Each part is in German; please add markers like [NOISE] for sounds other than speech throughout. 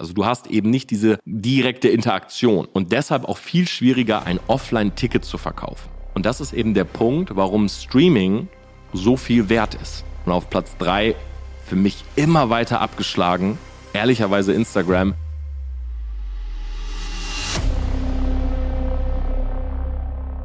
Also du hast eben nicht diese direkte Interaktion und deshalb auch viel schwieriger, ein Offline-Ticket zu verkaufen. Und das ist eben der Punkt, warum Streaming so viel wert ist. Und auf Platz drei für mich immer weiter abgeschlagen, ehrlicherweise Instagram,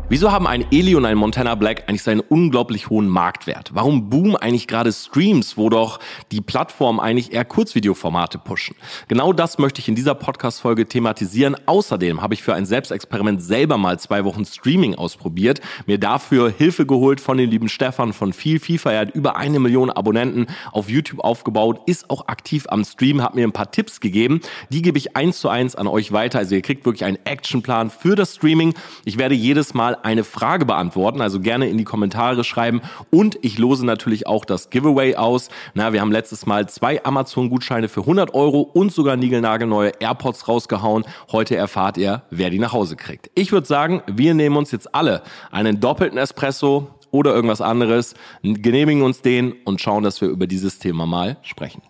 Wieso haben ein Eli und ein Montana Black eigentlich seinen unglaublich hohen Marktwert? Warum boomen eigentlich gerade Streams, wo doch die Plattformen eigentlich eher Kurzvideoformate pushen? Genau das möchte ich in dieser Podcast-Folge thematisieren. Außerdem habe ich für ein Selbstexperiment selber mal zwei Wochen Streaming ausprobiert, mir dafür Hilfe geholt von dem lieben Stefan von viel FIFA. Er hat über eine Million Abonnenten auf YouTube aufgebaut, ist auch aktiv am Stream, hat mir ein paar Tipps gegeben. Die gebe ich eins zu eins an euch weiter. Also ihr kriegt wirklich einen Actionplan für das Streaming. Ich werde jedes Mal eine Frage beantworten, also gerne in die Kommentare schreiben. Und ich lose natürlich auch das Giveaway aus. Na, wir haben letztes Mal zwei Amazon-Gutscheine für 100 Euro und sogar niegelnagelneue AirPods rausgehauen. Heute erfahrt ihr, wer die nach Hause kriegt. Ich würde sagen, wir nehmen uns jetzt alle einen doppelten Espresso oder irgendwas anderes, genehmigen uns den und schauen, dass wir über dieses Thema mal sprechen.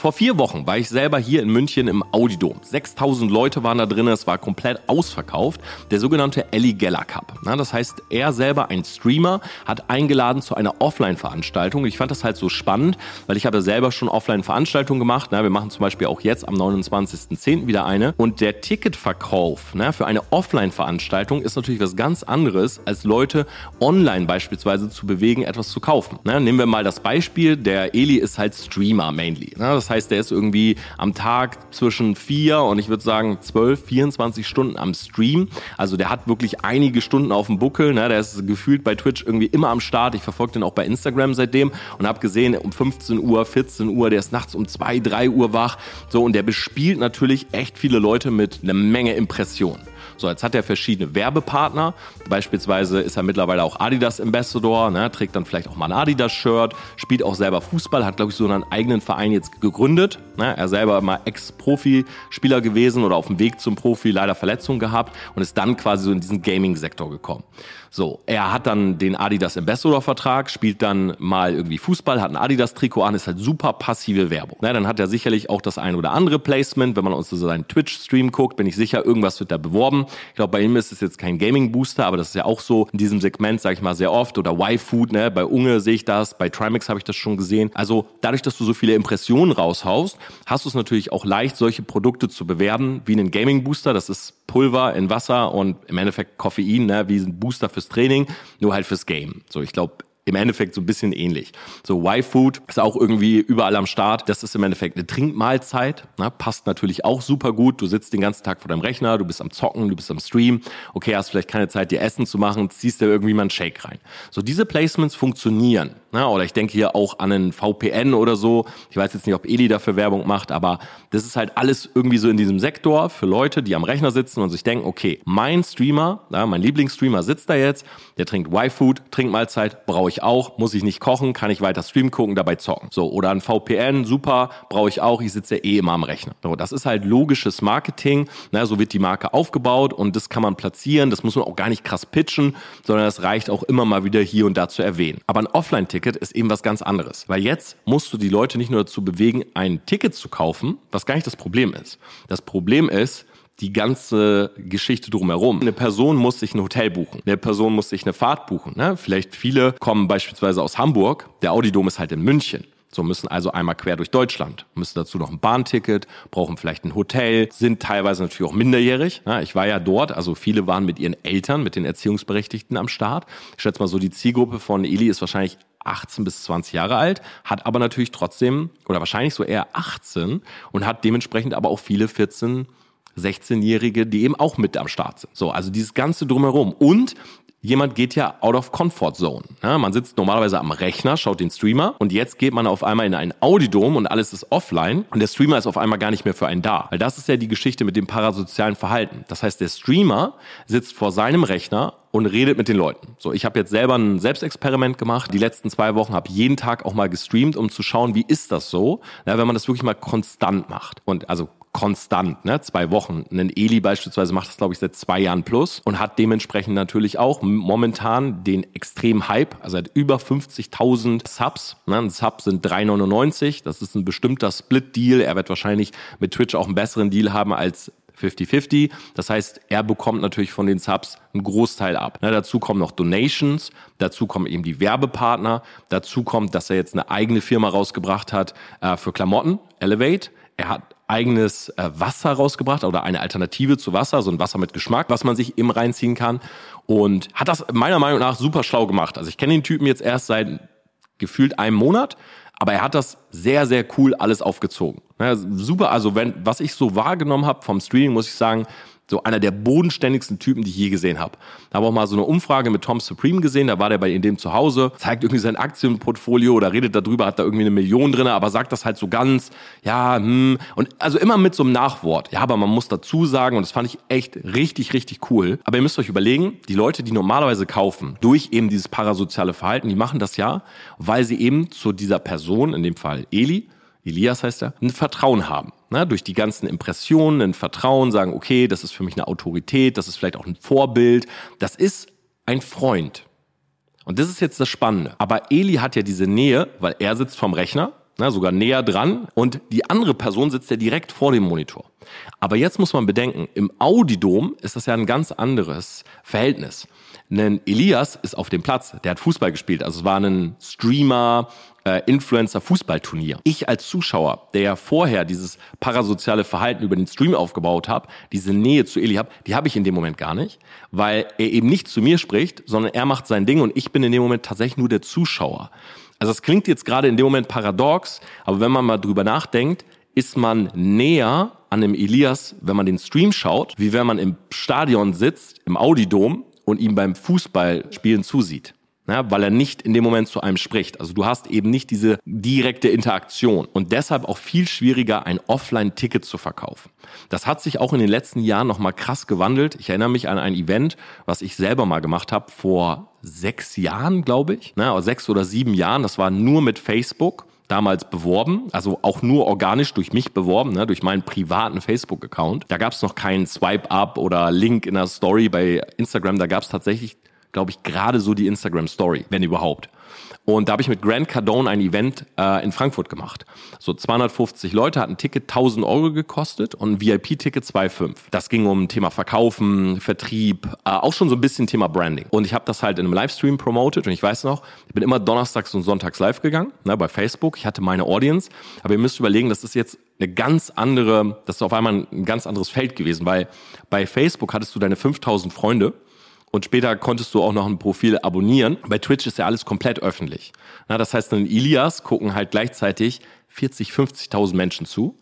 Vor vier Wochen war ich selber hier in München im Audidom. 6000 Leute waren da drin, es war komplett ausverkauft. Der sogenannte Ellie Geller Cup. Na, das heißt, er selber, ein Streamer, hat eingeladen zu einer Offline-Veranstaltung. Ich fand das halt so spannend, weil ich habe selber schon Offline-Veranstaltungen gemacht. Na, wir machen zum Beispiel auch jetzt am 29.10. wieder eine. Und der Ticketverkauf na, für eine Offline-Veranstaltung ist natürlich was ganz anderes, als Leute online beispielsweise zu bewegen, etwas zu kaufen. Na, nehmen wir mal das Beispiel, der Eli ist halt Streamer mainly. Na, das heißt, der ist irgendwie am Tag zwischen vier und ich würde sagen zwölf, 24 Stunden am Stream. Also der hat wirklich einige Stunden auf dem Buckel. Ne? Der ist gefühlt bei Twitch irgendwie immer am Start. Ich verfolge den auch bei Instagram seitdem und habe gesehen, um 15 Uhr, 14 Uhr, der ist nachts um 2, 3 Uhr wach. So, und der bespielt natürlich echt viele Leute mit einer Menge Impressionen. So, jetzt hat er verschiedene Werbepartner. Beispielsweise ist er mittlerweile auch Adidas Ambassador, ne, trägt dann vielleicht auch mal ein Adidas-Shirt, spielt auch selber Fußball, hat, glaube ich, so einen eigenen Verein jetzt gegründet. Ne. Er selber mal Ex-Profi-Spieler gewesen oder auf dem Weg zum Profi, leider Verletzungen gehabt und ist dann quasi so in diesen Gaming-Sektor gekommen. So, er hat dann den Adidas Ambassador-Vertrag, spielt dann mal irgendwie Fußball, hat ein Adidas-Trikot an, ist halt super passive Werbung. Na, dann hat er sicherlich auch das ein oder andere Placement. Wenn man uns so seinen Twitch-Stream guckt, bin ich sicher, irgendwas wird da beworben. Ich glaube, bei ihm ist es jetzt kein Gaming-Booster, aber das ist ja auch so in diesem Segment, sage ich mal, sehr oft. Oder Y-Food, ne? bei Unge sehe ich das, bei Trimax habe ich das schon gesehen. Also dadurch, dass du so viele Impressionen raushaust, hast du es natürlich auch leicht, solche Produkte zu bewerben, wie einen Gaming-Booster. Das ist Pulver in Wasser und im Endeffekt Koffein, ne? wie ein Booster für fürs Training, nur halt fürs Game. So, ich glaube, im Endeffekt so ein bisschen ähnlich. So Y-Food ist auch irgendwie überall am Start. Das ist im Endeffekt eine Trinkmahlzeit. Ne? Passt natürlich auch super gut. Du sitzt den ganzen Tag vor deinem Rechner, du bist am Zocken, du bist am Stream. Okay, hast vielleicht keine Zeit, dir Essen zu machen, ziehst dir irgendwie mal einen Shake rein. So diese Placements funktionieren. Ne? Oder ich denke hier auch an einen VPN oder so. Ich weiß jetzt nicht, ob Eli dafür Werbung macht, aber das ist halt alles irgendwie so in diesem Sektor für Leute, die am Rechner sitzen und sich denken, okay, mein Streamer, ja, mein Lieblingsstreamer sitzt da jetzt, der trinkt Y-Food, Trinkmahlzeit, brauche ich auch, muss ich nicht kochen, kann ich weiter Stream gucken, dabei zocken. So, oder ein VPN, super, brauche ich auch, ich sitze ja eh immer am Rechner. So, das ist halt logisches Marketing, ne? so wird die Marke aufgebaut und das kann man platzieren, das muss man auch gar nicht krass pitchen, sondern das reicht auch immer mal wieder hier und da zu erwähnen. Aber ein Offline-Ticket Ticket ist eben was ganz anderes. Weil jetzt musst du die Leute nicht nur dazu bewegen, ein Ticket zu kaufen, was gar nicht das Problem ist. Das Problem ist, die ganze Geschichte drumherum. Eine Person muss sich ein Hotel buchen. Eine Person muss sich eine Fahrt buchen. Ne? Vielleicht viele kommen beispielsweise aus Hamburg. Der Audidom ist halt in München. So müssen also einmal quer durch Deutschland, müssen dazu noch ein Bahnticket, brauchen vielleicht ein Hotel, sind teilweise natürlich auch minderjährig. Ja, ich war ja dort, also viele waren mit ihren Eltern, mit den Erziehungsberechtigten am Start. Ich schätze mal so, die Zielgruppe von Eli ist wahrscheinlich 18 bis 20 Jahre alt, hat aber natürlich trotzdem, oder wahrscheinlich so eher 18 und hat dementsprechend aber auch viele 14, 16-Jährige, die eben auch mit am Start sind. So, also dieses ganze drumherum. Und Jemand geht ja out of comfort zone. Ja, man sitzt normalerweise am Rechner, schaut den Streamer und jetzt geht man auf einmal in ein Audidom und alles ist offline und der Streamer ist auf einmal gar nicht mehr für einen da. Weil das ist ja die Geschichte mit dem parasozialen Verhalten. Das heißt, der Streamer sitzt vor seinem Rechner und redet mit den Leuten. So, ich habe jetzt selber ein Selbstexperiment gemacht. Die letzten zwei Wochen habe jeden Tag auch mal gestreamt, um zu schauen, wie ist das so, ja, wenn man das wirklich mal konstant macht. Und also konstant, ne? zwei Wochen. Ein Eli beispielsweise macht das, glaube ich, seit zwei Jahren plus und hat dementsprechend natürlich auch momentan den extremen Hype, also hat über 50.000 Subs. Ne? Ein Sub sind 3,99. Das ist ein bestimmter Split-Deal. Er wird wahrscheinlich mit Twitch auch einen besseren Deal haben als 50-50. Das heißt, er bekommt natürlich von den Subs einen Großteil ab. Ne, dazu kommen noch Donations, dazu kommen eben die Werbepartner, dazu kommt, dass er jetzt eine eigene Firma rausgebracht hat äh, für Klamotten, Elevate. Er hat eigenes äh, Wasser rausgebracht oder eine Alternative zu Wasser, so ein Wasser mit Geschmack, was man sich eben reinziehen kann. Und hat das meiner Meinung nach super schlau gemacht. Also ich kenne den Typen jetzt erst seit gefühlt einem Monat, aber er hat das sehr, sehr cool alles aufgezogen. Ja, super, also wenn, was ich so wahrgenommen habe vom Streaming, muss ich sagen, so einer der bodenständigsten Typen, die ich je gesehen habe. Da habe auch mal so eine Umfrage mit Tom Supreme gesehen, da war der bei dem zu Hause, zeigt irgendwie sein Aktienportfolio oder redet darüber, hat da irgendwie eine Million drin, aber sagt das halt so ganz, ja, hm, und also immer mit so einem Nachwort. Ja, aber man muss dazu sagen, und das fand ich echt richtig, richtig cool. Aber ihr müsst euch überlegen, die Leute, die normalerweise kaufen, durch eben dieses parasoziale Verhalten, die machen das ja, weil sie eben zu dieser Person, in dem Fall Eli, Elias heißt er, ein Vertrauen haben. Ne? Durch die ganzen Impressionen, ein Vertrauen, sagen, okay, das ist für mich eine Autorität, das ist vielleicht auch ein Vorbild, das ist ein Freund. Und das ist jetzt das Spannende. Aber Eli hat ja diese Nähe, weil er sitzt vom Rechner, ne, sogar näher dran, und die andere Person sitzt ja direkt vor dem Monitor. Aber jetzt muss man bedenken, im Audidom ist das ja ein ganz anderes Verhältnis. Denn Elias ist auf dem Platz, der hat Fußball gespielt, also es war ein Streamer, äh, Influencer-Fußballturnier. Ich als Zuschauer, der ja vorher dieses parasoziale Verhalten über den Stream aufgebaut habe, diese Nähe zu Eli habe, die habe ich in dem Moment gar nicht, weil er eben nicht zu mir spricht, sondern er macht sein Ding und ich bin in dem Moment tatsächlich nur der Zuschauer. Also es klingt jetzt gerade in dem Moment paradox, aber wenn man mal drüber nachdenkt, ist man näher an dem Elias, wenn man den Stream schaut, wie wenn man im Stadion sitzt, im Audidom und ihm beim Fußballspielen zusieht ja, weil er nicht in dem Moment zu einem spricht. Also du hast eben nicht diese direkte Interaktion und deshalb auch viel schwieriger, ein Offline-Ticket zu verkaufen. Das hat sich auch in den letzten Jahren nochmal krass gewandelt. Ich erinnere mich an ein Event, was ich selber mal gemacht habe vor sechs Jahren, glaube ich, ne, oder sechs oder sieben Jahren. Das war nur mit Facebook damals beworben, also auch nur organisch durch mich beworben, ne, durch meinen privaten Facebook-Account. Da gab es noch keinen Swipe-Up oder Link in der Story bei Instagram. Da gab es tatsächlich glaube ich, gerade so die Instagram Story, wenn überhaupt. Und da habe ich mit Grant Cardone ein Event äh, in Frankfurt gemacht. So 250 Leute hatten ein Ticket 1000 Euro gekostet und ein VIP-Ticket 2,5. Das ging um Thema Verkaufen, Vertrieb, äh, auch schon so ein bisschen Thema Branding. Und ich habe das halt in einem Livestream promoted und ich weiß noch, ich bin immer donnerstags und sonntags live gegangen, ne, bei Facebook. Ich hatte meine Audience, aber ihr müsst überlegen, das ist jetzt eine ganz andere, das ist auf einmal ein ganz anderes Feld gewesen, weil bei Facebook hattest du deine 5000 Freunde und später konntest du auch noch ein Profil abonnieren. Bei Twitch ist ja alles komplett öffentlich. Na, das heißt, in Ilias gucken halt gleichzeitig 40, 50.000 Menschen zu.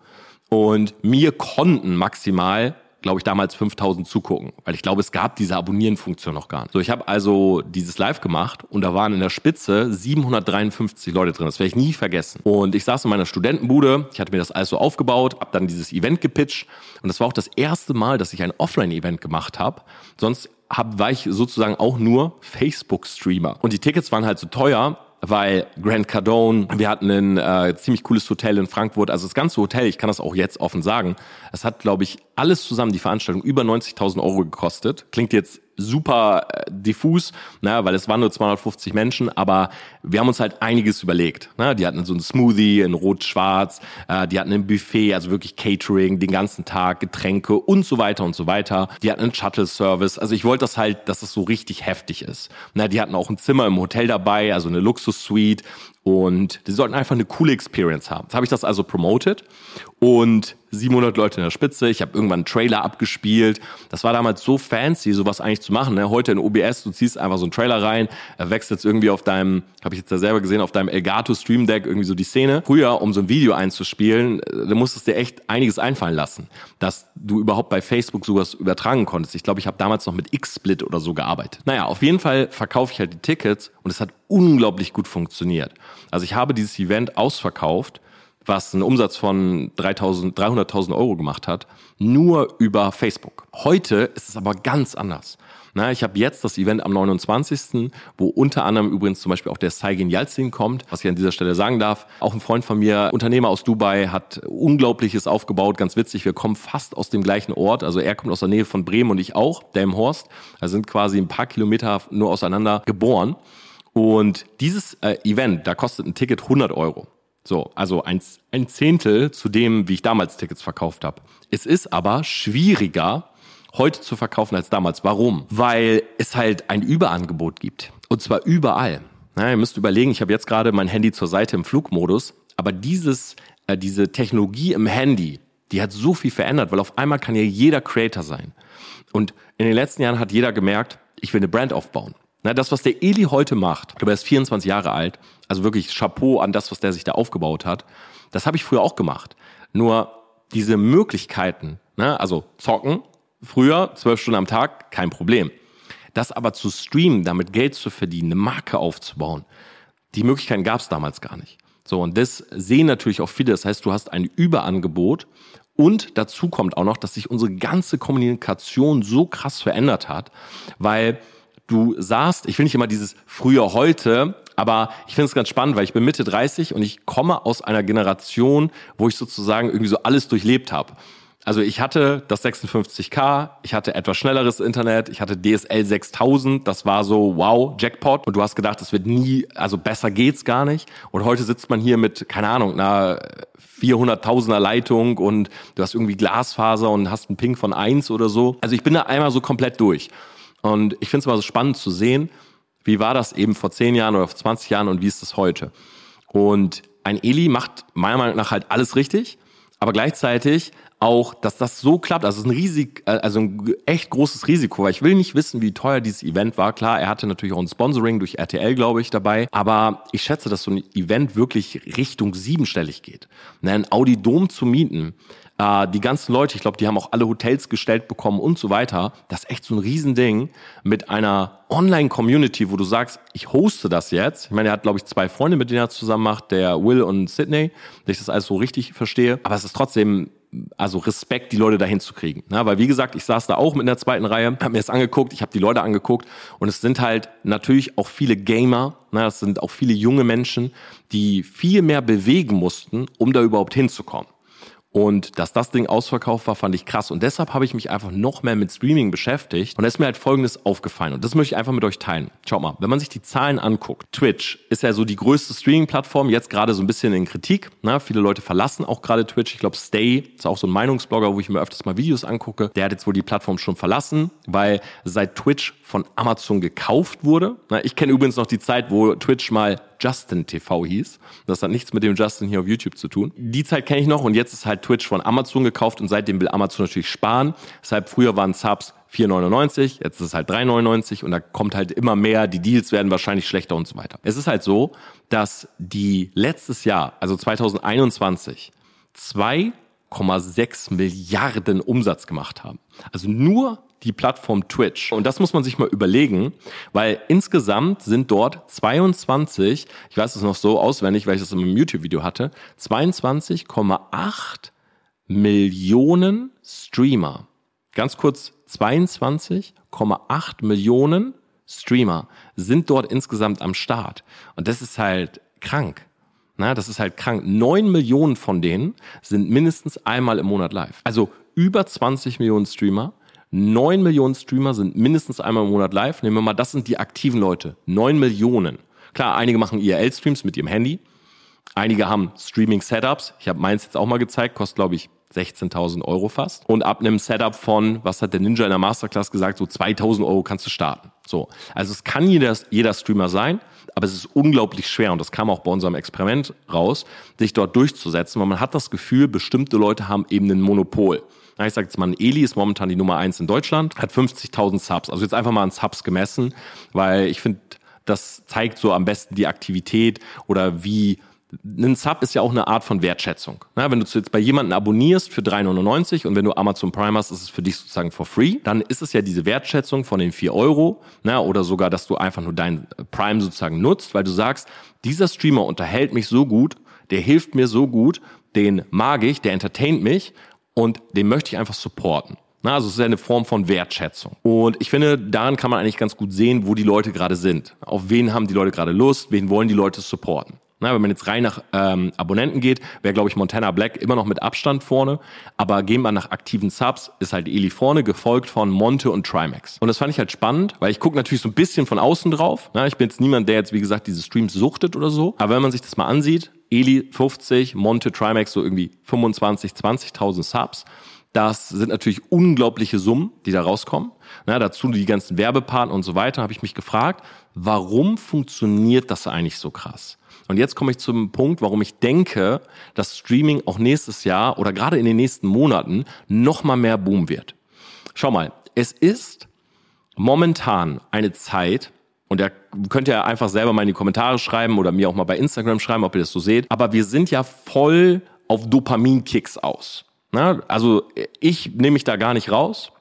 Und mir konnten maximal glaube ich, damals 5000 zugucken, weil ich glaube, es gab diese Abonnieren-Funktion noch gar nicht. So, ich habe also dieses Live gemacht und da waren in der Spitze 753 Leute drin. Das werde ich nie vergessen. Und ich saß in meiner Studentenbude, ich hatte mir das alles so aufgebaut, habe dann dieses Event gepitcht und das war auch das erste Mal, dass ich ein Offline-Event gemacht habe. Sonst hab, war ich sozusagen auch nur Facebook-Streamer. Und die Tickets waren halt so teuer, weil Grand Cardone, wir hatten ein äh, ziemlich cooles Hotel in Frankfurt, also das ganze Hotel, ich kann das auch jetzt offen sagen, es hat, glaube ich, alles zusammen, die Veranstaltung, über 90.000 Euro gekostet. Klingt jetzt super äh, diffus, ne, weil es waren nur 250 Menschen, aber wir haben uns halt einiges überlegt. Ne? Die hatten so ein Smoothie in Rot-Schwarz, äh, die hatten ein Buffet, also wirklich Catering den ganzen Tag, Getränke und so weiter und so weiter. Die hatten einen Shuttle-Service. Also ich wollte das halt, dass es so richtig heftig ist. Ne? Die hatten auch ein Zimmer im Hotel dabei, also eine Luxus-Suite und die sollten einfach eine coole Experience haben. Jetzt habe ich das also promoted und 700 Leute in der Spitze. Ich habe irgendwann einen Trailer abgespielt. Das war damals so fancy, sowas eigentlich zu machen. Ne? Heute in OBS, du ziehst einfach so einen Trailer rein, wechselst irgendwie auf deinem, habe ich jetzt ja selber gesehen, auf deinem Elgato Stream Deck irgendwie so die Szene. Früher, um so ein Video einzuspielen, äh, da musstest du dir echt einiges einfallen lassen, dass du überhaupt bei Facebook sowas übertragen konntest. Ich glaube, ich habe damals noch mit X-Split oder so gearbeitet. Naja, auf jeden Fall verkaufe ich halt die Tickets und es hat unglaublich gut funktioniert. Also ich habe dieses Event ausverkauft was einen Umsatz von 300.000 Euro gemacht hat, nur über Facebook. Heute ist es aber ganz anders. Na, ich habe jetzt das Event am 29., wo unter anderem übrigens zum Beispiel auch der Saigin Yalcin kommt, was ich an dieser Stelle sagen darf. Auch ein Freund von mir, Unternehmer aus Dubai, hat Unglaubliches aufgebaut, ganz witzig. Wir kommen fast aus dem gleichen Ort. Also er kommt aus der Nähe von Bremen und ich auch, Delmhorst. Also sind quasi ein paar Kilometer nur auseinander geboren. Und dieses äh, Event, da kostet ein Ticket 100 Euro. So, also ein, ein Zehntel zu dem, wie ich damals Tickets verkauft habe. Es ist aber schwieriger, heute zu verkaufen als damals. Warum? Weil es halt ein Überangebot gibt. Und zwar überall. Ja, ihr müsst überlegen, ich habe jetzt gerade mein Handy zur Seite im Flugmodus, aber dieses, äh, diese Technologie im Handy, die hat so viel verändert, weil auf einmal kann ja jeder Creator sein. Und in den letzten Jahren hat jeder gemerkt, ich will eine Brand aufbauen. Na, das, was der Eli heute macht, er ist 24 Jahre alt, also wirklich Chapeau an das, was der sich da aufgebaut hat, das habe ich früher auch gemacht. Nur diese Möglichkeiten, ne, also zocken, früher zwölf Stunden am Tag, kein Problem. Das aber zu streamen, damit Geld zu verdienen, eine Marke aufzubauen, die Möglichkeiten gab es damals gar nicht. So, und das sehen natürlich auch viele. Das heißt, du hast ein Überangebot und dazu kommt auch noch, dass sich unsere ganze Kommunikation so krass verändert hat, weil du sahst, ich will nicht immer dieses früher heute, aber ich finde es ganz spannend, weil ich bin Mitte 30 und ich komme aus einer Generation, wo ich sozusagen irgendwie so alles durchlebt habe. Also ich hatte das 56K, ich hatte etwas schnelleres Internet, ich hatte DSL 6000, das war so wow, Jackpot und du hast gedacht, das wird nie, also besser geht's gar nicht und heute sitzt man hier mit, keine Ahnung, einer 400.000er Leitung und du hast irgendwie Glasfaser und hast einen Ping von eins oder so. Also ich bin da einmal so komplett durch. Und ich finde es mal so spannend zu sehen, wie war das eben vor 10 Jahren oder vor 20 Jahren und wie ist das heute? Und ein Eli macht meiner Meinung nach halt alles richtig, aber gleichzeitig auch, dass das so klappt. Also es ist ein riesig, äh, also ein echt großes Risiko, weil ich will nicht wissen, wie teuer dieses Event war. Klar, er hatte natürlich auch ein Sponsoring durch RTL, glaube ich, dabei. Aber ich schätze, dass so ein Event wirklich Richtung siebenstellig geht. Ne, ein Audi Dom zu mieten, äh, die ganzen Leute, ich glaube, die haben auch alle Hotels gestellt bekommen und so weiter. Das ist echt so ein Riesending mit einer Online-Community, wo du sagst, ich hoste das jetzt. Ich meine, er hat, glaube ich, zwei Freunde, mit denen er zusammen macht, der Will und Sydney, dass ich das alles so richtig verstehe. Aber es ist trotzdem also Respekt, die Leute dahin zu kriegen. Na, weil wie gesagt, ich saß da auch mit in der zweiten Reihe, habe mir das angeguckt, ich habe die Leute angeguckt und es sind halt natürlich auch viele Gamer, na, es sind auch viele junge Menschen, die viel mehr bewegen mussten, um da überhaupt hinzukommen. Und dass das Ding ausverkauft war, fand ich krass. Und deshalb habe ich mich einfach noch mehr mit Streaming beschäftigt. Und da ist mir halt Folgendes aufgefallen. Und das möchte ich einfach mit euch teilen. Schaut mal, wenn man sich die Zahlen anguckt. Twitch ist ja so die größte Streaming-Plattform, jetzt gerade so ein bisschen in Kritik. Na, viele Leute verlassen auch gerade Twitch. Ich glaube, Stay ist auch so ein Meinungsblogger, wo ich mir öfters mal Videos angucke. Der hat jetzt wohl die Plattform schon verlassen, weil seit Twitch von Amazon gekauft wurde. Ich kenne übrigens noch die Zeit, wo Twitch mal Justin TV hieß. Das hat nichts mit dem Justin hier auf YouTube zu tun. Die Zeit kenne ich noch und jetzt ist halt Twitch von Amazon gekauft und seitdem will Amazon natürlich sparen. Deshalb früher waren Subs 4,99, jetzt ist es halt 3,99 und da kommt halt immer mehr, die Deals werden wahrscheinlich schlechter und so weiter. Es ist halt so, dass die letztes Jahr, also 2021, 2,6 Milliarden Umsatz gemacht haben. Also nur die Plattform Twitch. Und das muss man sich mal überlegen, weil insgesamt sind dort 22, ich weiß es noch so auswendig, weil ich das in meinem YouTube-Video hatte, 22,8 Millionen Streamer. Ganz kurz, 22,8 Millionen Streamer sind dort insgesamt am Start. Und das ist halt krank. Na, das ist halt krank. Neun Millionen von denen sind mindestens einmal im Monat live. Also über 20 Millionen Streamer 9 Millionen Streamer sind mindestens einmal im Monat live. Nehmen wir mal, das sind die aktiven Leute. 9 Millionen. Klar, einige machen IRL-Streams mit ihrem Handy. Einige haben Streaming-Setups. Ich habe meins jetzt auch mal gezeigt, kostet, glaube ich, 16.000 Euro fast. Und ab einem Setup von, was hat der Ninja in der Masterclass gesagt, so 2.000 Euro kannst du starten. So. Also es kann jeder, jeder Streamer sein, aber es ist unglaublich schwer und das kam auch bei unserem Experiment raus, sich dort durchzusetzen, weil man hat das Gefühl, bestimmte Leute haben eben ein Monopol. Ich sage jetzt mal, Eli ist momentan die Nummer eins in Deutschland, hat 50.000 Subs. Also jetzt einfach mal an Subs gemessen, weil ich finde, das zeigt so am besten die Aktivität oder wie ein Sub ist ja auch eine Art von Wertschätzung. Na, wenn du jetzt bei jemanden abonnierst für 3,99 und wenn du Amazon Prime hast, ist es für dich sozusagen for free, dann ist es ja diese Wertschätzung von den 4 Euro na, oder sogar, dass du einfach nur dein Prime sozusagen nutzt, weil du sagst, dieser Streamer unterhält mich so gut, der hilft mir so gut, den mag ich, der entertaint mich und den möchte ich einfach supporten. Na, also es ist ja eine Form von Wertschätzung. Und ich finde, daran kann man eigentlich ganz gut sehen, wo die Leute gerade sind. Auf wen haben die Leute gerade Lust, wen wollen die Leute supporten. Na, wenn man jetzt rein nach ähm, Abonnenten geht, wäre, glaube ich, Montana Black immer noch mit Abstand vorne. Aber gehen wir nach aktiven Subs, ist halt Eli vorne, gefolgt von Monte und Trimax. Und das fand ich halt spannend, weil ich gucke natürlich so ein bisschen von außen drauf. Na, ich bin jetzt niemand, der jetzt, wie gesagt, diese Streams suchtet oder so. Aber wenn man sich das mal ansieht, Eli 50, Monte, Trimax so irgendwie 25, 20.000 Subs. Das sind natürlich unglaubliche Summen, die da rauskommen. Na, dazu die ganzen Werbepartner und so weiter. Habe ich mich gefragt, warum funktioniert das eigentlich so krass? Und jetzt komme ich zum Punkt, warum ich denke, dass Streaming auch nächstes Jahr oder gerade in den nächsten Monaten noch mal mehr Boom wird. Schau mal, es ist momentan eine Zeit, und da könnt ihr einfach selber mal in die Kommentare schreiben oder mir auch mal bei Instagram schreiben, ob ihr das so seht. Aber wir sind ja voll auf Dopaminkicks aus. Na, also ich nehme mich da gar nicht raus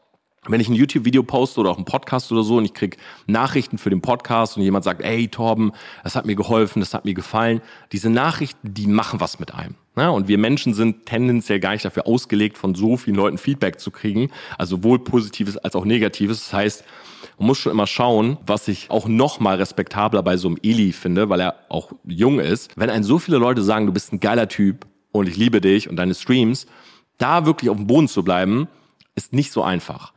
wenn ich ein YouTube-Video poste oder auch einen Podcast oder so und ich krieg Nachrichten für den Podcast und jemand sagt, ey Torben, das hat mir geholfen, das hat mir gefallen. Diese Nachrichten, die machen was mit einem. Ja, und wir Menschen sind tendenziell gar nicht dafür ausgelegt, von so vielen Leuten Feedback zu kriegen. Also sowohl positives als auch negatives. Das heißt, man muss schon immer schauen, was ich auch noch mal respektabler bei so einem Eli finde, weil er auch jung ist. Wenn ein so viele Leute sagen, du bist ein geiler Typ und ich liebe dich und deine Streams, da wirklich auf dem Boden zu bleiben, ist nicht so einfach.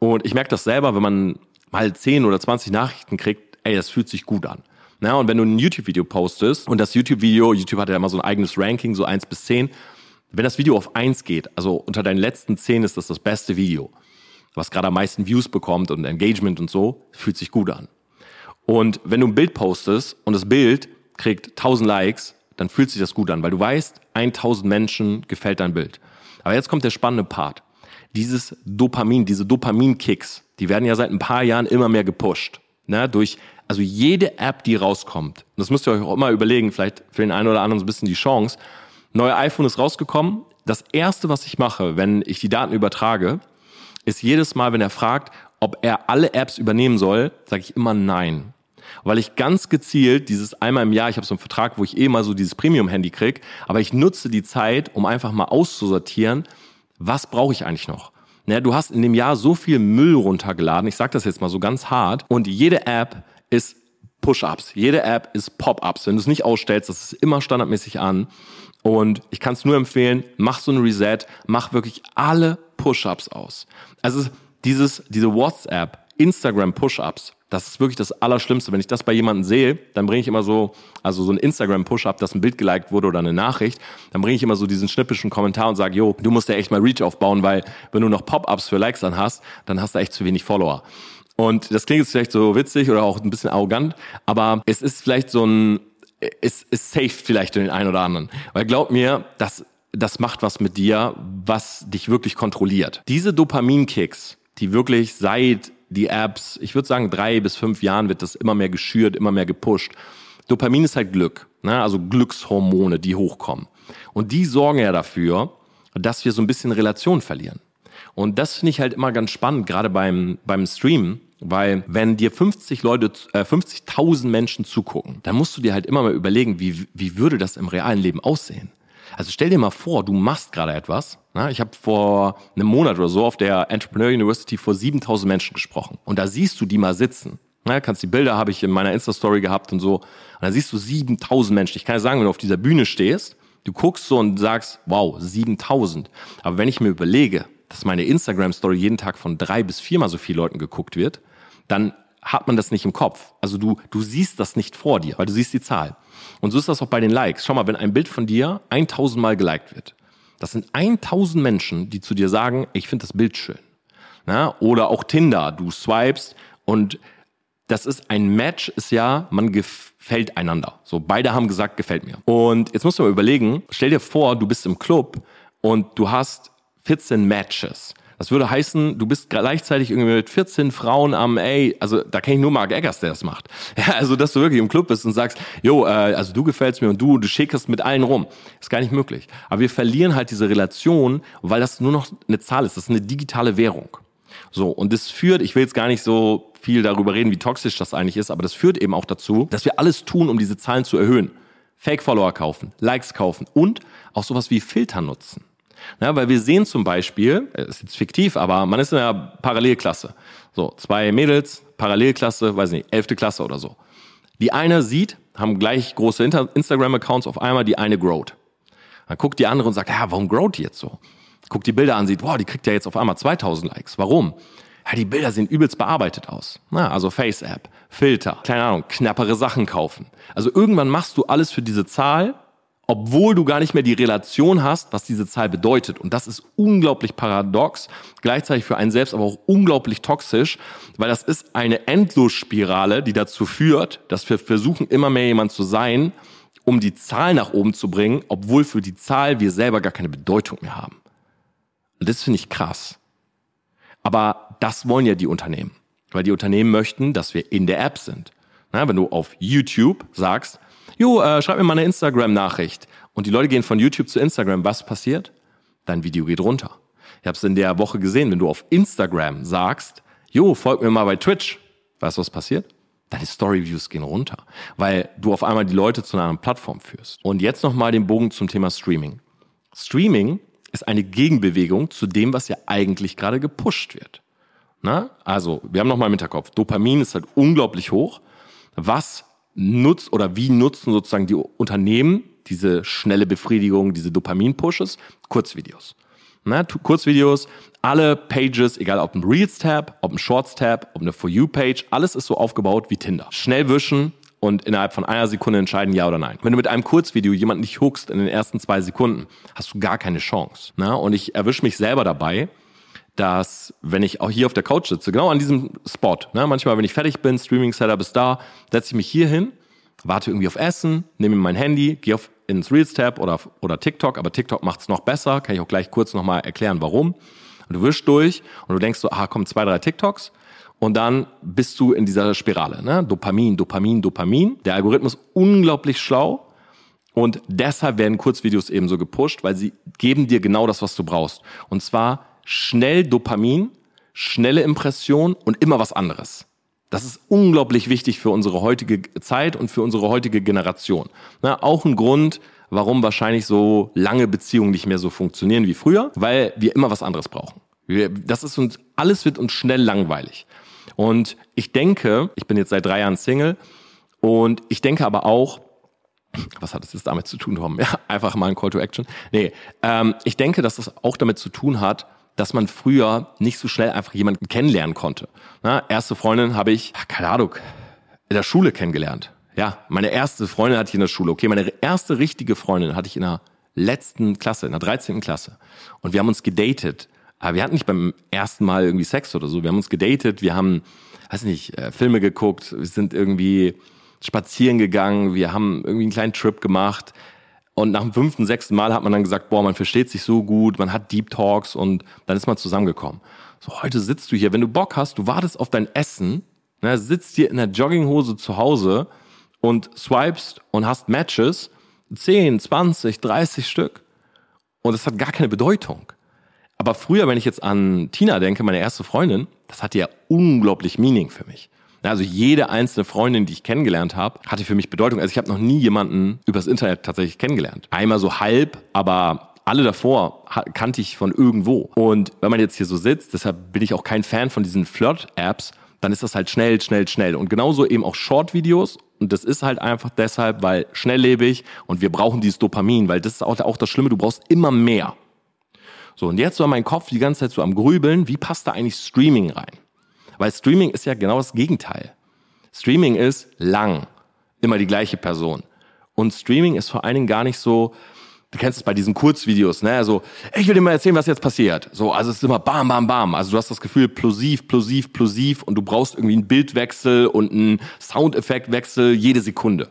Und ich merke das selber, wenn man mal 10 oder 20 Nachrichten kriegt, ey, das fühlt sich gut an. Na, und wenn du ein YouTube-Video postest und das YouTube-Video, YouTube hat ja immer so ein eigenes Ranking, so 1 bis 10, wenn das Video auf 1 geht, also unter deinen letzten 10 ist das das beste Video, was gerade am meisten Views bekommt und Engagement und so, fühlt sich gut an. Und wenn du ein Bild postest und das Bild kriegt 1000 Likes, dann fühlt sich das gut an, weil du weißt, 1000 Menschen gefällt dein Bild. Aber jetzt kommt der spannende Part dieses Dopamin, diese Dopaminkicks, die werden ja seit ein paar Jahren immer mehr gepusht. Ne, durch, also jede App, die rauskommt. Das müsst ihr euch auch immer überlegen, vielleicht für den einen oder anderen so ein bisschen die Chance. Neue iPhone ist rausgekommen. Das erste, was ich mache, wenn ich die Daten übertrage, ist jedes Mal, wenn er fragt, ob er alle Apps übernehmen soll, sage ich immer nein. Weil ich ganz gezielt dieses einmal im Jahr, ich habe so einen Vertrag, wo ich eh mal so dieses Premium-Handy krieg, aber ich nutze die Zeit, um einfach mal auszusortieren, was brauche ich eigentlich noch? Naja, du hast in dem Jahr so viel Müll runtergeladen, ich sage das jetzt mal so ganz hart, und jede App ist Push-Ups, jede App ist Pop-Ups. Wenn du es nicht ausstellst, das ist immer standardmäßig an. Und ich kann es nur empfehlen, mach so ein Reset, mach wirklich alle Push-Ups aus. Also dieses, diese WhatsApp, Instagram Push-Ups, das ist wirklich das Allerschlimmste. Wenn ich das bei jemandem sehe, dann bringe ich immer so, also so ein Instagram-Push-Up, dass ein Bild geliked wurde oder eine Nachricht, dann bringe ich immer so diesen schnippischen Kommentar und sage, jo, du musst ja echt mal Reach aufbauen, weil wenn du noch Pop-Ups für Likes dann hast, dann hast du echt zu wenig Follower. Und das klingt jetzt vielleicht so witzig oder auch ein bisschen arrogant, aber es ist vielleicht so ein, es ist safe vielleicht für den einen oder anderen. Weil glaub mir, das, das macht was mit dir, was dich wirklich kontrolliert. Diese Dopaminkicks, die wirklich seit die Apps, ich würde sagen, drei bis fünf Jahren wird das immer mehr geschürt, immer mehr gepusht. Dopamin ist halt Glück, ne? also Glückshormone, die hochkommen. Und die sorgen ja dafür, dass wir so ein bisschen Relation verlieren. Und das finde ich halt immer ganz spannend, gerade beim, beim Streamen, weil wenn dir 50 Leute, äh, 50.000 Menschen zugucken, dann musst du dir halt immer mal überlegen, wie, wie würde das im realen Leben aussehen? Also stell dir mal vor, du machst gerade etwas. Na, ich habe vor einem Monat oder so auf der Entrepreneur University vor 7000 Menschen gesprochen. Und da siehst du die mal sitzen. Na, kannst die Bilder habe ich in meiner Insta-Story gehabt und so. Und da siehst du 7000 Menschen. Ich kann ja sagen, wenn du auf dieser Bühne stehst, du guckst so und sagst, wow, 7000. Aber wenn ich mir überlege, dass meine Instagram-Story jeden Tag von drei bis viermal so viel Leuten geguckt wird, dann hat man das nicht im Kopf. Also du, du siehst das nicht vor dir, weil du siehst die Zahl. Und so ist das auch bei den Likes. Schau mal, wenn ein Bild von dir 1000 Mal geliked wird, das sind 1000 Menschen, die zu dir sagen, ich finde das Bild schön. Na? Oder auch Tinder, du swipest und das ist ein Match, ist ja, man gefällt einander. So, beide haben gesagt, gefällt mir. Und jetzt musst du mal überlegen, stell dir vor, du bist im Club und du hast 14 Matches. Das würde heißen, du bist gleichzeitig irgendwie mit 14 Frauen am, ey, also da kenne ich nur Mark Eggers, der das macht. [LAUGHS] Ja, also dass du wirklich im Club bist und sagst, jo, äh, also du gefällst mir und du, du schickst mit allen rum. Ist gar nicht möglich. Aber wir verlieren halt diese Relation, weil das nur noch eine Zahl ist. Das ist eine digitale Währung. So, und das führt, ich will jetzt gar nicht so viel darüber reden, wie toxisch das eigentlich ist, aber das führt eben auch dazu, dass wir alles tun, um diese Zahlen zu erhöhen. Fake-Follower kaufen, Likes kaufen und auch sowas wie Filter nutzen. Ja, weil wir sehen zum Beispiel, äh, ist jetzt fiktiv, aber man ist in einer Parallelklasse. So, zwei Mädels, Parallelklasse, weiß nicht, elfte Klasse oder so. Die eine sieht, haben gleich große Instagram-Accounts auf einmal, die eine growt. Dann guckt die andere und sagt, ja, warum growt die jetzt so? Guckt die Bilder an, sieht, wow, die kriegt ja jetzt auf einmal 2000 Likes. Warum? Ja, die Bilder sehen übelst bearbeitet aus. Na, also Face-App, Filter, keine Ahnung, knappere Sachen kaufen. Also irgendwann machst du alles für diese Zahl obwohl du gar nicht mehr die Relation hast, was diese Zahl bedeutet. Und das ist unglaublich paradox, gleichzeitig für einen selbst aber auch unglaublich toxisch, weil das ist eine Endlosspirale, die dazu führt, dass wir versuchen, immer mehr jemand zu sein, um die Zahl nach oben zu bringen, obwohl für die Zahl wir selber gar keine Bedeutung mehr haben. Und das finde ich krass. Aber das wollen ja die Unternehmen, weil die Unternehmen möchten, dass wir in der App sind. Na, wenn du auf YouTube sagst, jo, äh, schreib mir mal eine Instagram-Nachricht. Und die Leute gehen von YouTube zu Instagram. Was passiert? Dein Video geht runter. Ich habe es in der Woche gesehen, wenn du auf Instagram sagst, jo, folg mir mal bei Twitch. Weißt du, was passiert? Deine Story-Views gehen runter, weil du auf einmal die Leute zu einer anderen Plattform führst. Und jetzt nochmal den Bogen zum Thema Streaming. Streaming ist eine Gegenbewegung zu dem, was ja eigentlich gerade gepusht wird. Na? Also, wir haben nochmal im Hinterkopf, Dopamin ist halt unglaublich hoch. Was nutzt oder wie nutzen sozusagen die Unternehmen diese schnelle Befriedigung, diese Dopamin-Pushes? Kurzvideos. Na, Kurzvideos, alle Pages, egal ob ein Reels-Tab, ob ein Shorts-Tab, ob eine For You-Page, alles ist so aufgebaut wie Tinder. Schnell wischen und innerhalb von einer Sekunde entscheiden, ja oder nein. Wenn du mit einem Kurzvideo jemanden nicht hookst in den ersten zwei Sekunden, hast du gar keine Chance. Na? Und ich erwische mich selber dabei, dass wenn ich auch hier auf der Couch sitze, genau an diesem Spot, ne, manchmal, wenn ich fertig bin, Streaming-Setup ist da, setze ich mich hier hin, warte irgendwie auf Essen, nehme mein Handy, gehe auf ins Reels-Tab oder, oder TikTok, aber TikTok macht's noch besser, kann ich auch gleich kurz nochmal erklären, warum. Und du wischst durch und du denkst so, ah, kommen zwei, drei TikToks und dann bist du in dieser Spirale, ne? Dopamin, Dopamin, Dopamin. Der Algorithmus unglaublich schlau und deshalb werden Kurzvideos eben so gepusht, weil sie geben dir genau das, was du brauchst. Und zwar schnell Dopamin, schnelle Impression und immer was anderes. Das ist unglaublich wichtig für unsere heutige Zeit und für unsere heutige Generation. Na, auch ein Grund, warum wahrscheinlich so lange Beziehungen nicht mehr so funktionieren wie früher, weil wir immer was anderes brauchen. Wir, das ist uns, alles wird uns schnell langweilig. Und ich denke, ich bin jetzt seit drei Jahren Single und ich denke aber auch, was hat es jetzt damit zu tun, Tom? [LAUGHS] Ja, einfach mal ein Call to Action. Nee, ähm, ich denke, dass das auch damit zu tun hat, dass man früher nicht so schnell einfach jemanden kennenlernen konnte. Na, erste Freundin habe ich, keine Ahnung, in der Schule kennengelernt. Ja, meine erste Freundin hatte ich in der Schule. Okay, meine erste richtige Freundin hatte ich in der letzten Klasse, in der 13. Klasse. Und wir haben uns gedatet. Aber wir hatten nicht beim ersten Mal irgendwie Sex oder so. Wir haben uns gedatet, wir haben, weiß nicht, äh, Filme geguckt, wir sind irgendwie spazieren gegangen, wir haben irgendwie einen kleinen Trip gemacht. Und nach dem fünften, sechsten Mal hat man dann gesagt, boah, man versteht sich so gut, man hat Deep Talks und dann ist man zusammengekommen. So, heute sitzt du hier, wenn du Bock hast, du wartest auf dein Essen, ne, sitzt hier in der Jogginghose zu Hause und swipest und hast Matches, 10, 20, 30 Stück. Und das hat gar keine Bedeutung. Aber früher, wenn ich jetzt an Tina denke, meine erste Freundin, das hatte ja unglaublich Meaning für mich. Also jede einzelne Freundin, die ich kennengelernt habe, hatte für mich Bedeutung. Also ich habe noch nie jemanden übers Internet tatsächlich kennengelernt. Einmal so halb, aber alle davor kannte ich von irgendwo. Und wenn man jetzt hier so sitzt, deshalb bin ich auch kein Fan von diesen Flirt-Apps, dann ist das halt schnell, schnell, schnell. Und genauso eben auch Short-Videos. Und das ist halt einfach deshalb, weil schnelllebig und wir brauchen dieses Dopamin, weil das ist auch, auch das Schlimme, du brauchst immer mehr. So, und jetzt war mein Kopf die ganze Zeit so am Grübeln, wie passt da eigentlich Streaming rein? Weil Streaming ist ja genau das Gegenteil. Streaming ist lang, immer die gleiche Person. Und Streaming ist vor allen Dingen gar nicht so, du kennst es bei diesen Kurzvideos, ne? Also, ich will dir mal erzählen, was jetzt passiert. So, also es ist immer bam, bam, bam. Also du hast das Gefühl, plosiv, plosiv, plosiv und du brauchst irgendwie einen Bildwechsel und einen Soundeffektwechsel jede Sekunde.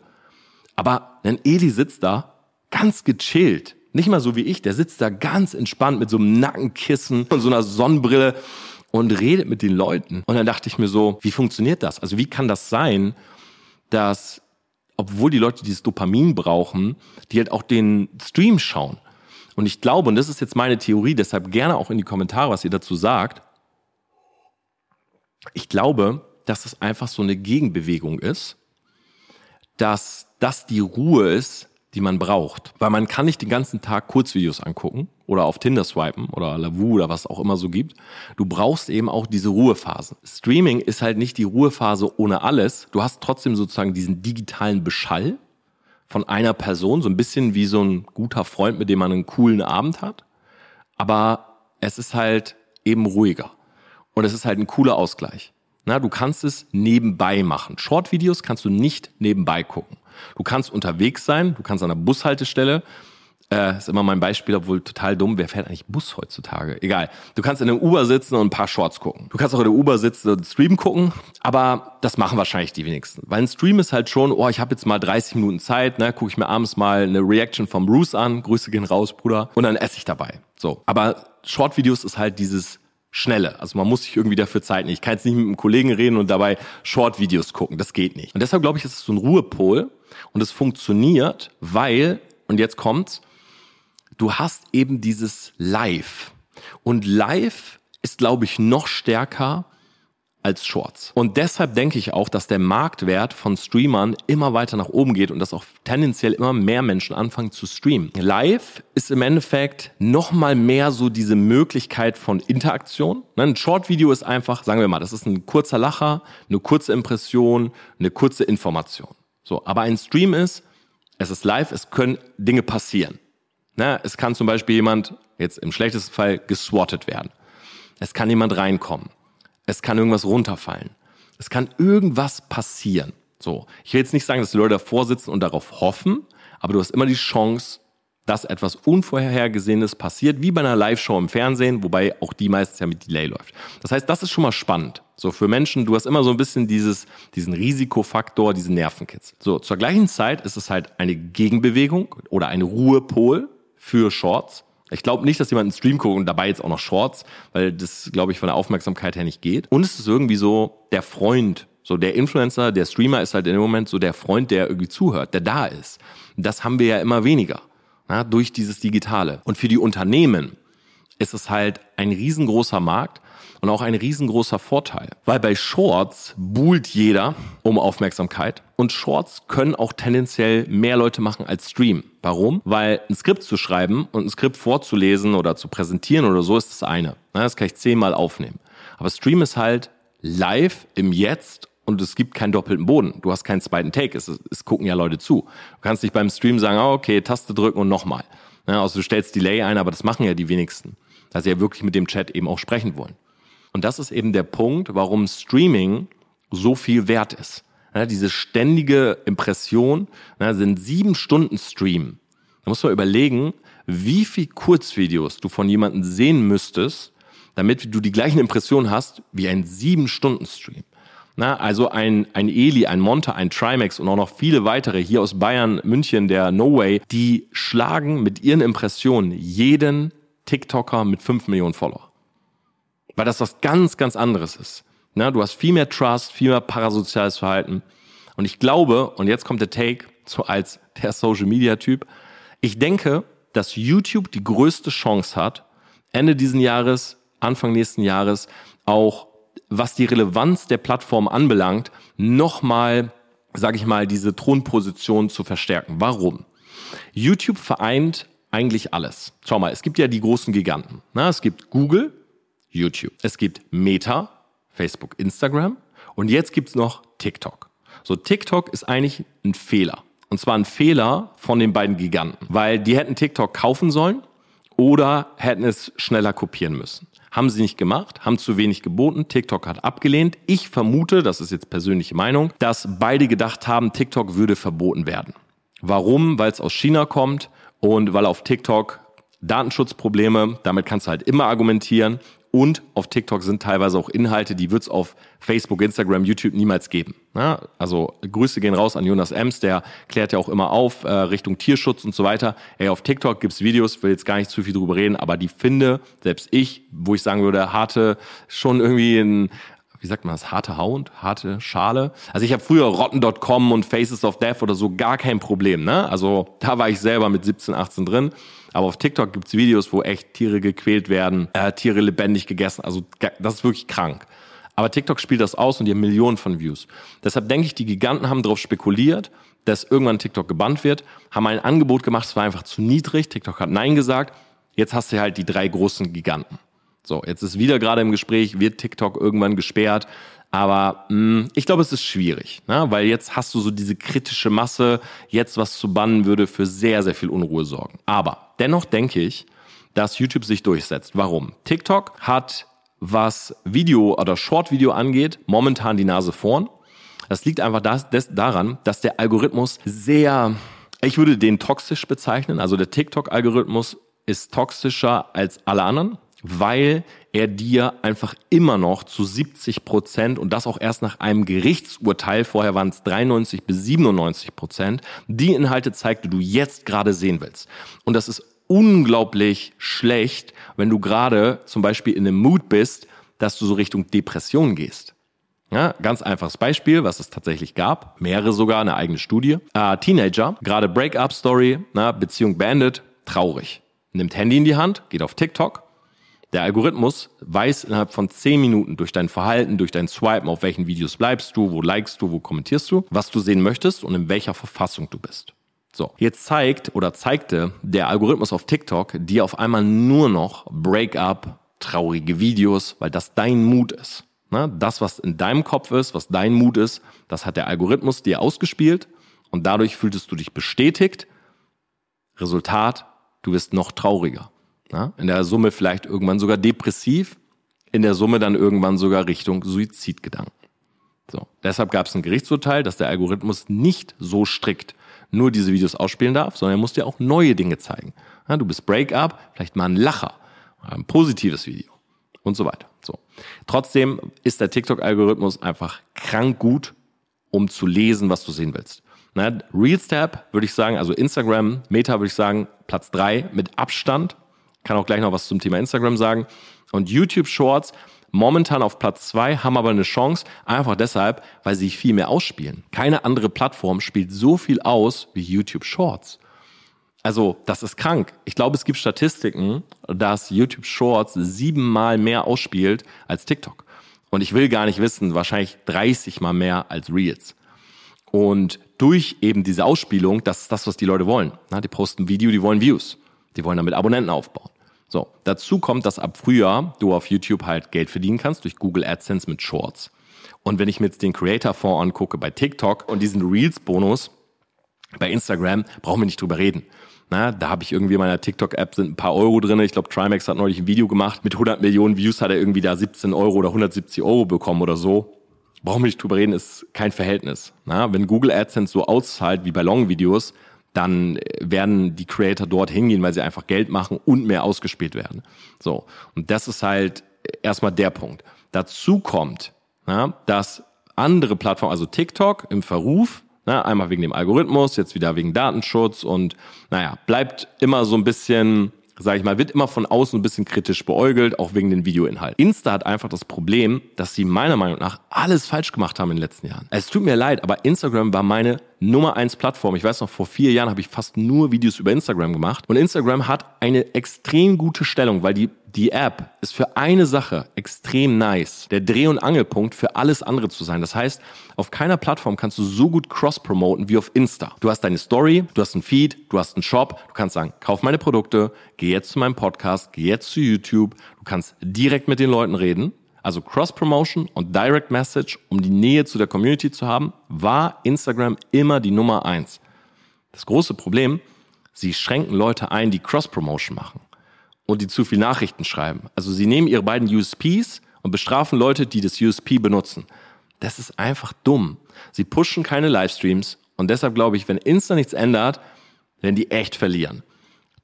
Aber ein Eli sitzt da ganz gechillt. Nicht mal so wie ich, der sitzt da ganz entspannt mit so einem Nackenkissen und so einer Sonnenbrille und redet mit den Leuten. Und dann dachte ich mir so, wie funktioniert das? Also wie kann das sein, dass, obwohl die Leute dieses Dopamin brauchen, die halt auch den Stream schauen? Und ich glaube, und das ist jetzt meine Theorie, deshalb gerne auch in die Kommentare, was ihr dazu sagt. Ich glaube, dass es einfach so eine Gegenbewegung ist, dass das die Ruhe ist, die man braucht. Weil man kann nicht den ganzen Tag Kurzvideos angucken oder auf Tinder swipen oder Lavu oder was auch immer so gibt. Du brauchst eben auch diese Ruhephasen. Streaming ist halt nicht die Ruhephase ohne alles. Du hast trotzdem sozusagen diesen digitalen Beschall von einer Person, so ein bisschen wie so ein guter Freund, mit dem man einen coolen Abend hat. Aber es ist halt eben ruhiger. Und es ist halt ein cooler Ausgleich. Na, du kannst es nebenbei machen. Short-Videos kannst du nicht nebenbei gucken. Du kannst unterwegs sein, du kannst an der Bushaltestelle, äh, ist immer mein Beispiel, obwohl total dumm, wer fährt eigentlich Bus heutzutage? Egal. Du kannst in der Uber sitzen und ein paar Shorts gucken. Du kannst auch in der Uber sitzen und Stream gucken, aber das machen wahrscheinlich die wenigsten. Weil ein Stream ist halt schon, oh, ich habe jetzt mal 30 Minuten Zeit, ne, gucke ich mir abends mal eine Reaction von Bruce an, Grüße gehen raus, Bruder, und dann esse ich dabei. So. Aber Short-Videos ist halt dieses Schnelle. Also man muss sich irgendwie dafür Zeit nehmen. Ich kann jetzt nicht mit einem Kollegen reden und dabei Short-Videos gucken. Das geht nicht. Und deshalb glaube ich, ist es so ein Ruhepol und es funktioniert, weil, und jetzt kommt's, du hast eben dieses Live. Und Live ist, glaube ich, noch stärker als Shorts. Und deshalb denke ich auch, dass der Marktwert von Streamern immer weiter nach oben geht und dass auch tendenziell immer mehr Menschen anfangen zu streamen. Live ist im Endeffekt nochmal mehr so diese Möglichkeit von Interaktion. Ne, ein Short-Video ist einfach, sagen wir mal, das ist ein kurzer Lacher, eine kurze Impression, eine kurze Information. So, aber ein Stream ist, es ist live, es können Dinge passieren. Ne, es kann zum Beispiel jemand, jetzt im schlechtesten Fall, geswattet werden. Es kann jemand reinkommen. Es kann irgendwas runterfallen. Es kann irgendwas passieren. So. Ich will jetzt nicht sagen, dass die Leute davor sitzen und darauf hoffen, aber du hast immer die Chance, dass etwas Unvorhergesehenes passiert, wie bei einer Live-Show im Fernsehen, wobei auch die meistens ja mit Delay läuft. Das heißt, das ist schon mal spannend. So für Menschen, du hast immer so ein bisschen dieses, diesen Risikofaktor, diesen Nervenkitzel. So, zur gleichen Zeit ist es halt eine Gegenbewegung oder ein Ruhepol für Shorts. Ich glaube nicht, dass jemand einen Stream guckt und dabei jetzt auch noch Shorts, weil das, glaube ich, von der Aufmerksamkeit her nicht geht. Und es ist irgendwie so der Freund, so der Influencer, der Streamer ist halt in dem Moment so der Freund, der irgendwie zuhört, der da ist. Das haben wir ja immer weniger ja, durch dieses Digitale. Und für die Unternehmen ist es halt ein riesengroßer Markt und auch ein riesengroßer Vorteil. Weil bei Shorts buhlt jeder um Aufmerksamkeit und Shorts können auch tendenziell mehr Leute machen als Stream. Warum? Weil ein Skript zu schreiben und ein Skript vorzulesen oder zu präsentieren oder so ist das eine. Das kann ich zehnmal aufnehmen. Aber Stream ist halt live im Jetzt und es gibt keinen doppelten Boden. Du hast keinen zweiten Take. Es, es gucken ja Leute zu. Du kannst nicht beim Stream sagen, oh, okay, Taste drücken und nochmal. Ja, also du stellst Delay ein, aber das machen ja die wenigsten. Dass sie ja wirklich mit dem Chat eben auch sprechen wollen. Und das ist eben der Punkt, warum Streaming so viel wert ist. Ja, diese ständige Impression ja, sind sieben Stunden Stream. Da muss man überlegen, wie viel Kurzvideos du von jemandem sehen müsstest, damit du die gleichen Impressionen hast wie ein sieben Stunden Stream. Na, also ein, ein Eli, ein Monte, ein Trimax und auch noch viele weitere hier aus Bayern, München, der No Way, die schlagen mit ihren Impressionen jeden TikToker mit 5 Millionen Follower. Weil das was ganz, ganz anderes ist. Na, du hast viel mehr Trust, viel mehr parasoziales Verhalten. Und ich glaube, und jetzt kommt der Take, so als der Social Media Typ, ich denke, dass YouTube die größte Chance hat, Ende diesen Jahres, Anfang nächsten Jahres auch was die Relevanz der Plattform anbelangt, nochmal, sage ich mal, diese Thronposition zu verstärken. Warum? YouTube vereint eigentlich alles. Schau mal, es gibt ja die großen Giganten. Na, es gibt Google, YouTube. Es gibt Meta, Facebook, Instagram. Und jetzt gibt's noch TikTok. So, TikTok ist eigentlich ein Fehler. Und zwar ein Fehler von den beiden Giganten. Weil die hätten TikTok kaufen sollen oder hätten es schneller kopieren müssen. Haben sie nicht gemacht, haben zu wenig geboten. TikTok hat abgelehnt. Ich vermute, das ist jetzt persönliche Meinung, dass beide gedacht haben, TikTok würde verboten werden. Warum? Weil es aus China kommt und weil auf TikTok Datenschutzprobleme, damit kannst du halt immer argumentieren und auf TikTok sind teilweise auch Inhalte, die wird es auf Facebook, Instagram, YouTube niemals geben. Ja, also Grüße gehen raus an Jonas Ems, der klärt ja auch immer auf äh, Richtung Tierschutz und so weiter. Ey, auf TikTok gibt's Videos, will jetzt gar nicht zu viel drüber reden, aber die finde, selbst ich, wo ich sagen würde, harte, schon irgendwie ein, wie sagt man das, harte Haut, harte Schale. Also ich habe früher Rotten.com und Faces of Death oder so gar kein Problem. Ne? Also da war ich selber mit 17, 18 drin. Aber auf TikTok gibt's Videos, wo echt Tiere gequält werden, äh, Tiere lebendig gegessen. Also das ist wirklich krank. Aber TikTok spielt das aus und die haben Millionen von Views. Deshalb denke ich, die Giganten haben darauf spekuliert, dass irgendwann TikTok gebannt wird, haben ein Angebot gemacht, es war einfach zu niedrig. TikTok hat Nein gesagt. Jetzt hast du halt die drei großen Giganten. So, jetzt ist wieder gerade im Gespräch, wird TikTok irgendwann gesperrt. Aber mh, hm, ich glaube, es ist schwierig, ne? weil jetzt hast du so diese kritische Masse. Jetzt was zu bannen würde für sehr, sehr viel Unruhe sorgen. Aber dennoch denke ich, dass YouTube sich durchsetzt. Warum? TikTok hat, was Video oder Short-Video angeht, momentan die Nase vorn. Das liegt einfach das, das, daran, dass der Algorithmus sehr, ich würde den toxisch bezeichnen. Also der TikTok-Algorithmus ist toxischer als alle anderen, weil er dir einfach immer noch zu 70 Prozent und das auch erst nach einem Gerichtsurteil, vorher waren es 93 bis 97 Prozent, die Inhalte zeigt, die du jetzt gerade sehen willst. Und das ist unglaublich schlecht, wenn du gerade zum Beispiel in einem Mood bist, dass du so Richtung Depression gehst. Ja, ganz einfaches Beispiel, was es tatsächlich gab, mehrere sogar, eine eigene Studie. Äh, Teenager, gerade Break-up-Story, Beziehung beendet, traurig. Nimmt Handy in die Hand, geht auf TikTok. Der Algorithmus weiß innerhalb von 10 Minuten durch dein Verhalten, durch dein Swipen, auf welchen Videos bleibst du, wo likest du, wo kommentierst du, was du sehen möchtest und in welcher Verfassung du bist. So, jetzt zeigt oder zeigte der Algorithmus auf TikTok dir auf einmal nur noch Breakup, traurige Videos, weil das dein Mut ist. Ne? Das, was in deinem Kopf ist, was dein Mut ist, das hat der Algorithmus dir ausgespielt und dadurch fühltest du dich bestätigt. Resultat, du wirst noch trauriger. Ne? In der Summe vielleicht irgendwann sogar depressiv, in der Summe dann irgendwann sogar Richtung Suizidgedanken. So, deshalb gab es ein Gerichtsurteil, dass der Algorithmus nicht so strikt nur diese Videos ausspielen darf, sondern er muss dir auch neue Dinge zeigen. Ja, du bist Breakup, vielleicht mal ein Lacher, ein positives Video und so weiter. So. Trotzdem ist der TikTok-Algorithmus einfach krank gut, um zu lesen, was du sehen willst. Na, Reels Tab würde ich sagen, also Instagram, Meta würde ich sagen, Platz drei mit Abstand. Kann auch gleich noch was zum Thema Instagram sagen. Und YouTube Shorts momentan auf Platz zwei, haben aber eine Chance, einfach deshalb, weil sie viel mehr ausspielen. Keine andere Plattform spielt so viel aus wie YouTube Shorts. Also, das ist krank. Ich glaube, es gibt Statistiken, dass YouTube Shorts siebenmal mehr ausspielt als TikTok. Und ich will gar nicht wissen, wahrscheinlich 30 mal mehr als Reels. Und durch eben diese Ausspielung, das ist das, was die Leute wollen. die posten Video, die wollen Views. Die wollen damit Abonnenten aufbauen. So, dazu kommt, dass ab Frühjahr du auf YouTube halt Geld verdienen kannst durch Google AdSense mit Shorts. Und wenn ich mir jetzt den Creator-Fonds angucke bei TikTok und diesen Reels-Bonus bei Instagram, brauchen wir nicht drüber reden. Na, da habe ich irgendwie in meiner TikTok-App sind ein paar Euro drin. Ich glaube, Trimax hat neulich ein Video gemacht. Mit 100 Millionen Views hat er irgendwie da 17 Euro oder 170 Euro bekommen oder so. Brauchen wir nicht drüber reden, ist kein Verhältnis. Na, wenn Google AdSense so auszahlt wie bei Long-Videos, dann werden die Creator dort hingehen, weil sie einfach Geld machen und mehr ausgespielt werden. So. Und das ist halt erstmal der Punkt. Dazu kommt, ja, dass andere Plattformen, also TikTok im Verruf, na, einmal wegen dem Algorithmus, jetzt wieder wegen Datenschutz und naja, bleibt immer so ein bisschen sage ich mal, wird immer von außen ein bisschen kritisch beäugelt, auch wegen den Videoinhalten. Insta hat einfach das Problem, dass sie meiner Meinung nach alles falsch gemacht haben in den letzten Jahren. Es tut mir leid, aber Instagram war meine Nummer eins Plattform. Ich weiß noch, vor vier Jahren habe ich fast nur Videos über Instagram gemacht. Und Instagram hat eine extrem gute Stellung, weil die die App ist für eine Sache extrem nice, der Dreh- und Angelpunkt für alles andere zu sein. Das heißt, auf keiner Plattform kannst du so gut cross-promoten wie auf Insta. Du hast deine Story, du hast einen Feed, du hast einen Shop, du kannst sagen, kauf meine Produkte, geh jetzt zu meinem Podcast, geh jetzt zu YouTube, du kannst direkt mit den Leuten reden. Also Cross-Promotion und Direct Message, um die Nähe zu der Community zu haben, war Instagram immer die Nummer eins. Das große Problem, sie schränken Leute ein, die Cross-Promotion machen und die zu viel Nachrichten schreiben. Also sie nehmen ihre beiden USPs und bestrafen Leute, die das USP benutzen. Das ist einfach dumm. Sie pushen keine Livestreams und deshalb glaube ich, wenn Insta nichts ändert, werden die echt verlieren.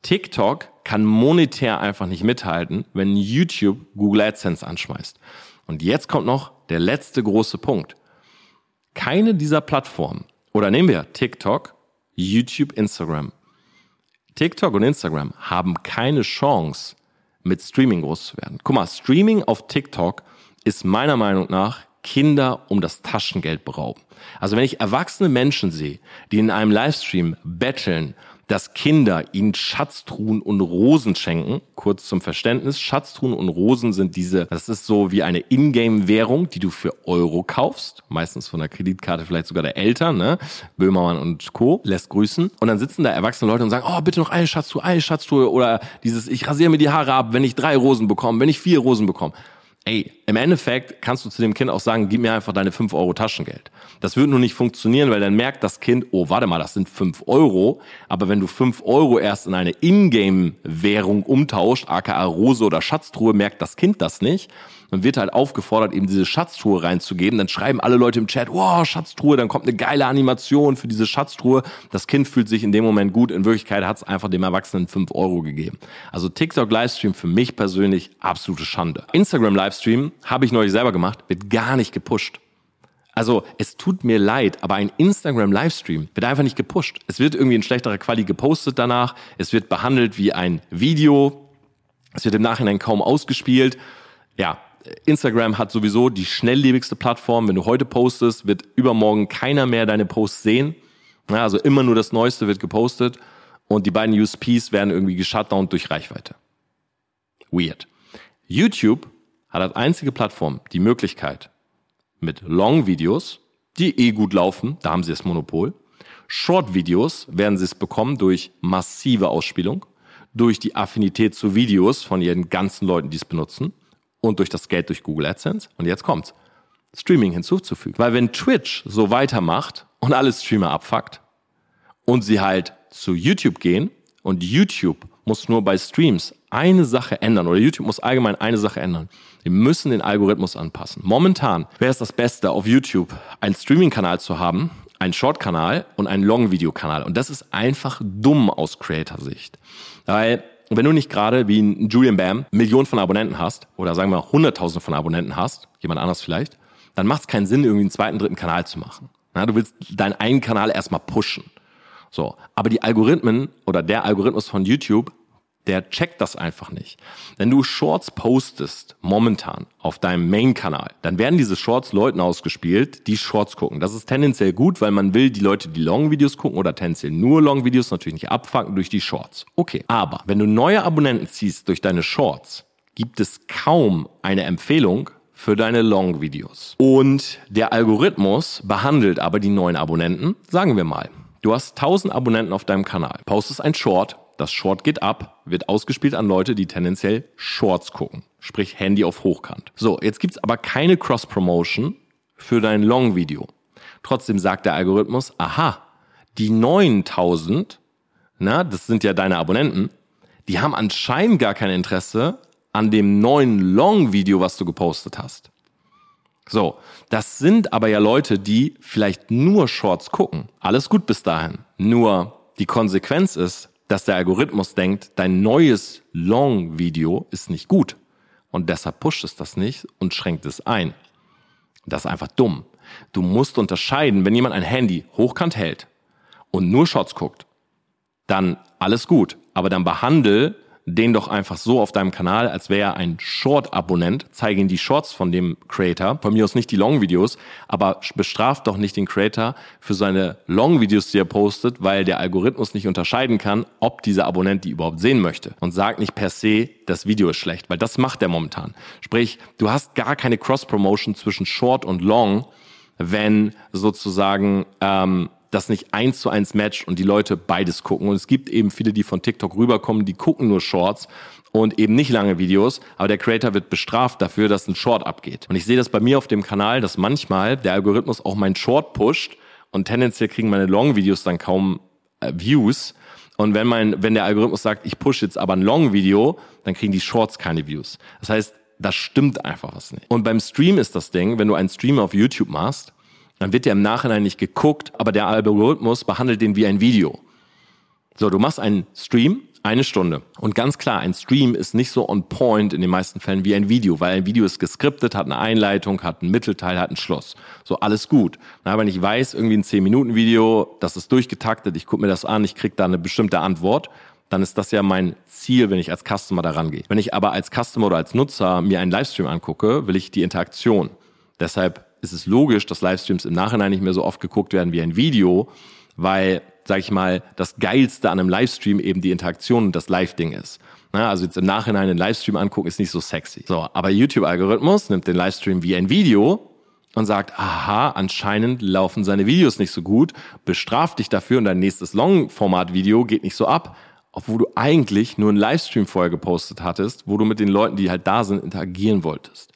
TikTok kann monetär einfach nicht mithalten, wenn YouTube Google AdSense anschmeißt. Und jetzt kommt noch der letzte große Punkt. Keine dieser Plattformen, oder nehmen wir TikTok, YouTube, Instagram, TikTok und Instagram haben keine Chance, mit Streaming groß zu werden. Guck mal, Streaming auf TikTok ist meiner Meinung nach Kinder um das Taschengeld berauben. Also wenn ich erwachsene Menschen sehe, die in einem Livestream betteln, dass Kinder ihnen Schatztruhen und Rosen schenken. Kurz zum Verständnis, Schatztruhen und Rosen sind diese, das ist so wie eine Ingame-Währung, die du für Euro kaufst, meistens von der Kreditkarte vielleicht sogar der Eltern, ne? Böhmermann und Co. lässt grüßen. Und dann sitzen da erwachsene Leute und sagen, oh, bitte noch eine Schatztruhe, eine Schatztruhe oder dieses, ich rasiere mir die Haare ab, wenn ich drei Rosen bekomme, wenn ich vier Rosen bekomme. Ey, im Endeffekt kannst du zu dem Kind auch sagen, gib mir einfach deine 5 Euro Taschengeld. Das wird nur nicht funktionieren, weil dann merkt das Kind, oh, warte mal, das sind 5 Euro. Aber wenn du 5 Euro erst in eine Ingame-Währung umtauscht, aka Rose oder Schatztruhe, merkt das Kind das nicht. Man wird halt aufgefordert, eben diese Schatztruhe reinzugeben. Dann schreiben alle Leute im Chat, wow, Schatztruhe, dann kommt eine geile Animation für diese Schatztruhe. Das Kind fühlt sich in dem Moment gut. In Wirklichkeit hat es einfach dem Erwachsenen 5 Euro gegeben. Also TikTok Livestream für mich persönlich absolute Schande. Instagram Livestream habe ich neulich selber gemacht, wird gar nicht gepusht. Also es tut mir leid, aber ein Instagram Livestream wird einfach nicht gepusht. Es wird irgendwie in schlechterer Quali gepostet danach. Es wird behandelt wie ein Video. Es wird im Nachhinein kaum ausgespielt. Ja, Instagram hat sowieso die schnelllebigste Plattform. Wenn du heute postest, wird übermorgen keiner mehr deine Posts sehen. Ja, also immer nur das Neueste wird gepostet und die beiden USPs werden irgendwie geshutdownt durch Reichweite. Weird. YouTube hat als einzige Plattform die Möglichkeit, mit Long-Videos, die eh gut laufen, da haben sie das Monopol, Short-Videos werden sie es bekommen durch massive Ausspielung, durch die Affinität zu Videos von ihren ganzen Leuten, die es benutzen und durch das Geld durch Google AdSense. Und jetzt kommt's. Streaming hinzuzufügen. Weil wenn Twitch so weitermacht und alle Streamer abfuckt und sie halt zu YouTube gehen und YouTube muss nur bei Streams eine Sache ändern oder YouTube muss allgemein eine Sache ändern. Wir müssen den Algorithmus anpassen. Momentan wäre es das Beste auf YouTube, einen Streaming-Kanal zu haben, einen Short-Kanal und einen Long-Video-Kanal. Und das ist einfach dumm aus Creator-Sicht. Weil wenn du nicht gerade wie ein Julian Bam Millionen von Abonnenten hast, oder sagen wir hunderttausend von Abonnenten hast, jemand anders vielleicht, dann macht es keinen Sinn, irgendwie einen zweiten, dritten Kanal zu machen. Ja, du willst deinen einen Kanal erstmal pushen. So. Aber die Algorithmen oder der Algorithmus von YouTube der checkt das einfach nicht. Wenn du Shorts postest, momentan auf deinem Main-Kanal, dann werden diese Shorts Leuten ausgespielt, die Shorts gucken. Das ist tendenziell gut, weil man will die Leute, die Long-Videos gucken oder tendenziell nur Long-Videos natürlich nicht abfangen durch die Shorts. Okay. Aber wenn du neue Abonnenten ziehst durch deine Shorts, gibt es kaum eine Empfehlung für deine Long-Videos. Und der Algorithmus behandelt aber die neuen Abonnenten, sagen wir mal. Du hast 1000 Abonnenten auf deinem Kanal, postest ein Short, das Short geht ab, wird ausgespielt an Leute, die tendenziell Shorts gucken, sprich Handy auf Hochkant. So, jetzt gibt's aber keine Cross-Promotion für dein Long-Video. Trotzdem sagt der Algorithmus, aha, die 9000, na, das sind ja deine Abonnenten, die haben anscheinend gar kein Interesse an dem neuen Long-Video, was du gepostet hast. So, das sind aber ja Leute, die vielleicht nur Shorts gucken. Alles gut bis dahin. Nur die Konsequenz ist, dass der Algorithmus denkt, dein neues Long-Video ist nicht gut und deshalb pusht es das nicht und schränkt es ein. Das ist einfach dumm. Du musst unterscheiden, wenn jemand ein Handy hochkant hält und nur Shots guckt, dann alles gut, aber dann behandle den doch einfach so auf deinem Kanal, als wäre er ein Short-Abonnent. Zeige ihm die Shorts von dem Creator. Von mir aus nicht die Long-Videos, aber bestraft doch nicht den Creator für seine Long-Videos, die er postet, weil der Algorithmus nicht unterscheiden kann, ob dieser Abonnent die überhaupt sehen möchte. Und sagt nicht per se, das Video ist schlecht, weil das macht er momentan. Sprich, du hast gar keine Cross-Promotion zwischen Short und Long, wenn sozusagen ähm, das nicht eins zu eins matcht und die Leute beides gucken. Und es gibt eben viele, die von TikTok rüberkommen, die gucken nur Shorts und eben nicht lange Videos, aber der Creator wird bestraft dafür, dass ein Short abgeht. Und ich sehe das bei mir auf dem Kanal, dass manchmal der Algorithmus auch mein Short pusht und tendenziell kriegen meine Long-Videos dann kaum äh, Views. Und wenn mein, wenn der Algorithmus sagt, ich push jetzt aber ein Long-Video, dann kriegen die Shorts keine Views. Das heißt, das stimmt einfach was nicht. Und beim Stream ist das Ding, wenn du einen Stream auf YouTube machst, dann wird der im Nachhinein nicht geguckt, aber der Algorithmus behandelt den wie ein Video. So, du machst einen Stream, eine Stunde. Und ganz klar, ein Stream ist nicht so on point in den meisten Fällen wie ein Video, weil ein Video ist geskriptet, hat eine Einleitung, hat einen Mittelteil, hat einen Schluss. So, alles gut. Na, wenn ich weiß, irgendwie ein 10-Minuten-Video, das ist durchgetaktet, ich gucke mir das an, ich krieg da eine bestimmte Antwort, dann ist das ja mein Ziel, wenn ich als Customer da rangehe. Wenn ich aber als Customer oder als Nutzer mir einen Livestream angucke, will ich die Interaktion. Deshalb ist es logisch, dass Livestreams im Nachhinein nicht mehr so oft geguckt werden wie ein Video, weil sag ich mal, das Geilste an einem Livestream eben die Interaktion und das Live-Ding ist. Na, also jetzt im Nachhinein einen Livestream angucken ist nicht so sexy. So, aber YouTube-Algorithmus nimmt den Livestream wie ein Video und sagt, aha, anscheinend laufen seine Videos nicht so gut, bestraft dich dafür und dein nächstes Long-Format-Video geht nicht so ab, obwohl du eigentlich nur einen Livestream vorher gepostet hattest, wo du mit den Leuten, die halt da sind, interagieren wolltest.